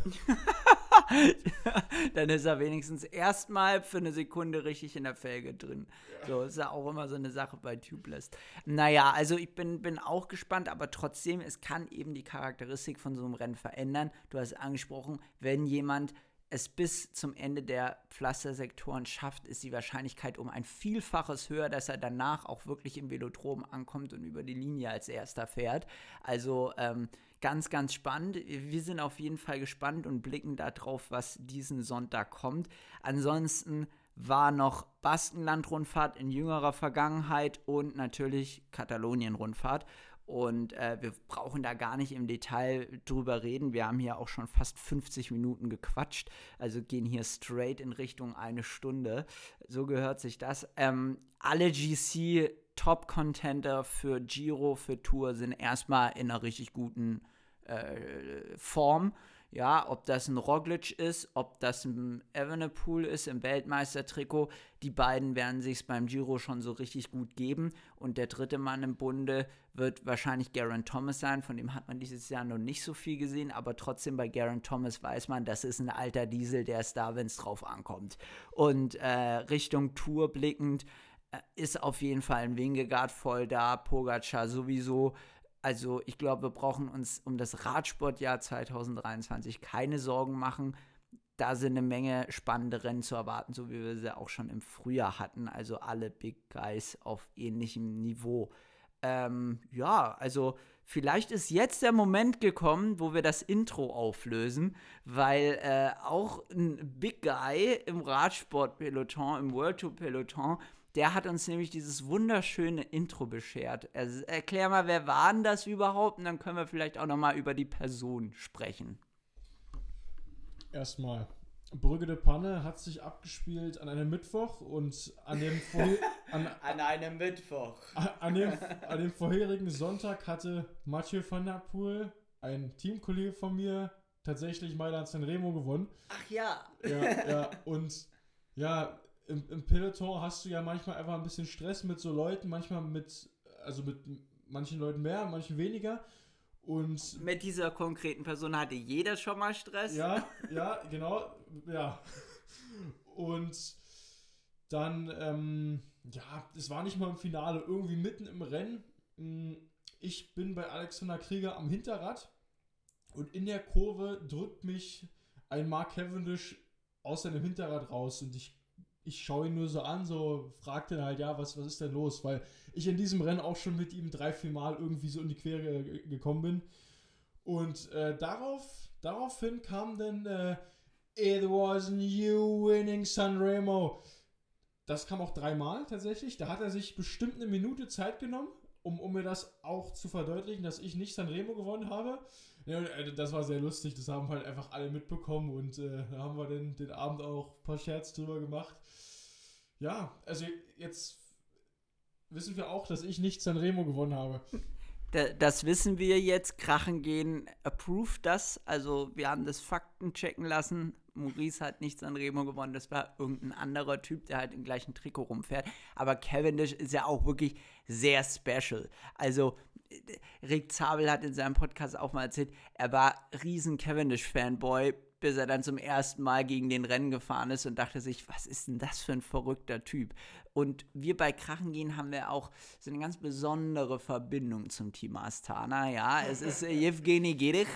[laughs] dann ist er wenigstens erstmal für eine Sekunde richtig in der Felge drin. So ist ja auch immer so eine Sache bei Tubeless. Naja, also ich bin, bin auch gespannt, aber trotzdem, es kann eben die Charakteristik von so einem Rennen verändern. Du hast angesprochen, wenn jemand es bis zum Ende der Pflastersektoren schafft, ist die Wahrscheinlichkeit um ein Vielfaches höher, dass er danach auch wirklich im Velodrom ankommt und über die Linie als erster fährt. Also ähm, ganz, ganz spannend. Wir sind auf jeden Fall gespannt und blicken darauf, was diesen Sonntag kommt. Ansonsten war noch Baskenland-Rundfahrt in jüngerer Vergangenheit und natürlich Katalonien-Rundfahrt. Und äh, wir brauchen da gar nicht im Detail drüber reden. Wir haben hier auch schon fast 50 Minuten gequatscht. Also gehen hier straight in Richtung eine Stunde. So gehört sich das. Ähm, alle GC Top-Contender für Giro, für Tour sind erstmal in einer richtig guten äh, Form. Ja, ob das ein Roglic ist, ob das ein Evenepoel ist im Weltmeistertrikot, die beiden werden sich beim Giro schon so richtig gut geben. Und der dritte Mann im Bunde wird wahrscheinlich Garen Thomas sein. Von dem hat man dieses Jahr noch nicht so viel gesehen, aber trotzdem bei Garen Thomas weiß man, das ist ein alter Diesel, der ist da, wenn es drauf ankommt. Und äh, Richtung Tour blickend äh, ist auf jeden Fall ein Wingegaard voll da, Pogacar sowieso. Also ich glaube, wir brauchen uns um das Radsportjahr 2023 keine Sorgen machen. Da sind eine Menge spannende Rennen zu erwarten, so wie wir sie auch schon im Frühjahr hatten. Also alle Big Guys auf ähnlichem Niveau. ähm, ja, also vielleicht ist jetzt der Moment gekommen, wo wir das Intro auflösen, weil äh, auch ein Big Guy im Radsport-Peloton, im World Tour Peloton, der hat uns nämlich dieses wunderschöne Intro beschert. Also, erklär mal, wer war denn das überhaupt? Und dann können wir vielleicht auch noch mal über die Person sprechen. Erstmal, Brügge de Panne hat sich abgespielt an einem Mittwoch und an dem, [laughs] an, an einem Mittwoch. An dem, an dem vorherigen Sonntag hatte Mathieu van der Poel, ein Teamkollege von mir, tatsächlich Mailand Sanremo gewonnen. Ach ja. Ja, ja. Und ja, im, im Peloton hast du ja manchmal einfach ein bisschen Stress mit so Leuten, manchmal mit, also mit manchen Leuten mehr, manchen weniger. Und mit dieser konkreten Person hatte jeder schon mal Stress. Ja, ja, genau, ja. Und dann, ähm, ja, es war nicht mal im Finale, irgendwie mitten im Rennen. Hm, ich bin bei Alexander Krieger am Hinterrad und in der Kurve drückt mich ein Mark Cavendish aus seinem Hinterrad raus und ich ich schaue ihn nur so an, so fragte ihn halt, ja, was, was ist denn los? Weil ich in diesem Rennen auch schon mit ihm drei, vier Mal irgendwie so in die Quere gekommen bin. Und äh, darauf, daraufhin kam dann äh, It wasn't you winning Sanremo. Das kam auch dreimal tatsächlich. Da hat er sich bestimmt eine Minute Zeit genommen, um, um mir das auch zu verdeutlichen, dass ich nicht Sanremo gewonnen habe. Ja, äh, das war sehr lustig, das haben halt einfach alle mitbekommen und äh, da haben wir den, den Abend auch ein paar Scherz drüber gemacht. Ja, also jetzt wissen wir auch, dass ich nicht Sanremo gewonnen habe. [laughs] Das wissen wir jetzt. Krachen gehen approved das. Also wir haben das Fakten checken lassen. Maurice hat nicht Sanremo gewonnen. Das war irgendein anderer Typ, der halt im gleichen Trikot rumfährt. Aber Cavendish ist ja auch wirklich sehr special. Also Rick Zabel hat in seinem Podcast auch mal erzählt, er war riesen Cavendish-Fanboy, bis er dann zum ersten Mal gegen den Rennen gefahren ist und dachte sich, was ist denn das für ein verrückter Typ? Und wir bei Krachen gehen haben wir auch so eine ganz besondere Verbindung zum Team Astana. Ja, es ist Evgeny Gerich,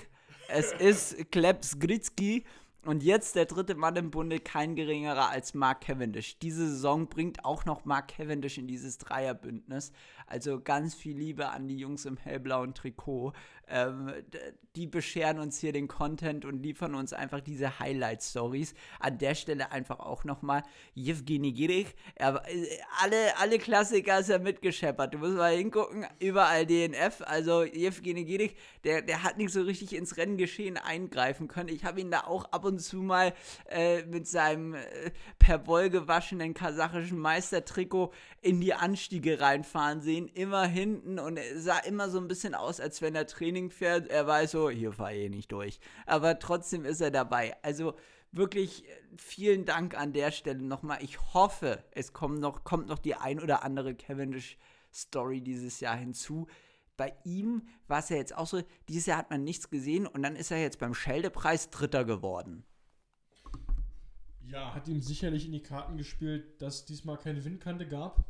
es ist Klebs Gritsky und jetzt der dritte Mann im Bunde, kein geringerer als Mark Cavendish. Diese Saison bringt auch noch Mark Cavendish in dieses Dreierbündnis. Also ganz viel Liebe an die Jungs im hellblauen Trikot. Ähm, die bescheren uns hier den Content und liefern uns einfach diese Highlight-Stories. An der Stelle einfach auch nochmal Jewgeni Gierig. Er, äh, alle, alle Klassiker ist er mitgescheppert. Du musst mal hingucken, überall DNF. Also Jewgeni Gierig, der, der hat nicht so richtig ins Renngeschehen eingreifen können. Ich habe ihn da auch ab und zu mal äh, mit seinem äh, per Woll gewaschenen kasachischen Meistertrikot in die Anstiege reinfahren sehen. Immer hinten und sah immer so ein bisschen aus, als wenn er Training Training fährt, er weiß so, hier fahre ich nicht durch. Aber trotzdem ist er dabei. Also wirklich äh, vielen Dank an der Stelle nochmal. Ich hoffe, es kommt noch, kommt noch die ein oder andere Cavendish-Story dieses Jahr hinzu. Bei ihm war es ja jetzt auch so, dieses Jahr hat man nichts gesehen und dann ist er jetzt beim Scheldepreis Dritter geworden. Ja, hat ihm sicherlich in die Karten gespielt, dass es diesmal keine Windkante gab.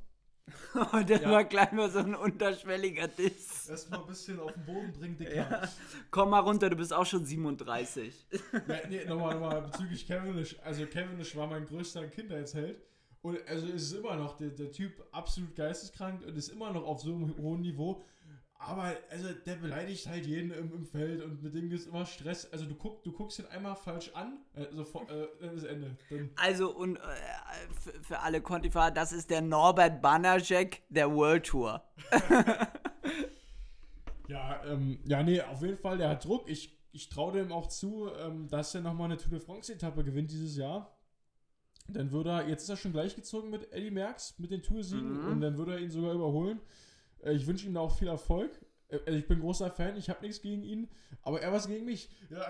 [laughs] Und das ja. war gleich mal so ein unterschwelliger Diss. Erstmal ein bisschen auf den Boden bringen, Dicker. Ja. Komm mal runter, du bist auch schon 37. Ja, nee, nochmal, nochmal bezüglich Cavendish. Also Cavendish war mein größter Kindheitsheld. Und also ist es immer noch der, der Typ absolut geisteskrank und ist immer noch auf so einem hohen Niveau. Aber also der beleidigt halt jeden im, im Feld und mit dem gibt es immer Stress. Also du, guck, du guckst ihn einmal falsch an, also vor, äh, dann ist Ende. Dann also und äh, für, für, alle Kontifahrer, das ist der Norbert Banajek der World Tour. [laughs] ja, ähm, ja, nee, auf jeden Fall, der hat Druck. Ich, ich traue dem auch zu, ähm, dass er nochmal eine Tour de France-Etappe gewinnt dieses Jahr. Dann würde er, jetzt ist er schon gleichgezogen mit Eddie Merckx, mit den Toursiegen mhm. und dann würde er ihn sogar überholen. Äh, ich wünsche ihm da auch viel Erfolg. Äh, also ich bin großer Fan, ich habe nichts gegen ihn, aber er was gegen mich. Ja.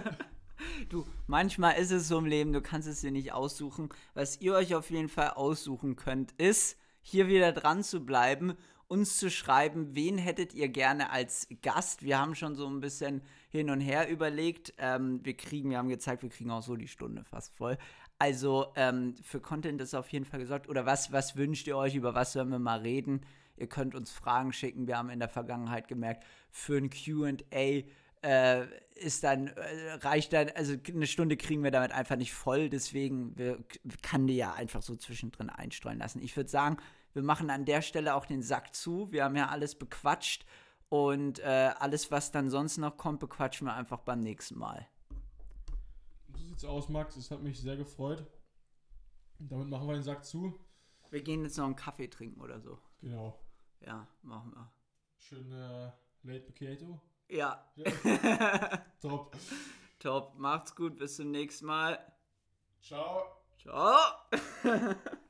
[laughs] du, manchmal ist es so im Leben, du kannst es dir nicht aussuchen. Was ihr euch auf jeden Fall aussuchen könnt, ist, hier wieder dran zu bleiben, uns zu schreiben, wen hättet ihr gerne als Gast. Wir haben schon so ein bisschen hin und her überlegt. Ähm, wir kriegen, wir haben gezeigt, wir kriegen auch so die Stunde fast voll. Also ähm, für Content ist auf jeden Fall gesorgt. Oder was, was wünscht ihr euch, über was sollen wir mal reden? Ihr könnt uns Fragen schicken. Wir haben in der Vergangenheit gemerkt, für ein QA äh, ist dann, äh, reicht dann, also eine Stunde kriegen wir damit einfach nicht voll. Deswegen wir, kann die ja einfach so zwischendrin einstreuen lassen. Ich würde sagen, wir machen an der Stelle auch den Sack zu. Wir haben ja alles bequatscht und äh, alles, was dann sonst noch kommt, bequatschen wir einfach beim nächsten Mal. So sieht's aus, Max. Es hat mich sehr gefreut. Damit machen wir den Sack zu. Wir gehen jetzt noch einen Kaffee trinken oder so. Genau. Ja, machen wir. Schön äh, Late Potato. Ja. Ja. [laughs] Top. Top. Macht's gut. Bis zum nächsten Mal. Ciao. Ciao. [laughs]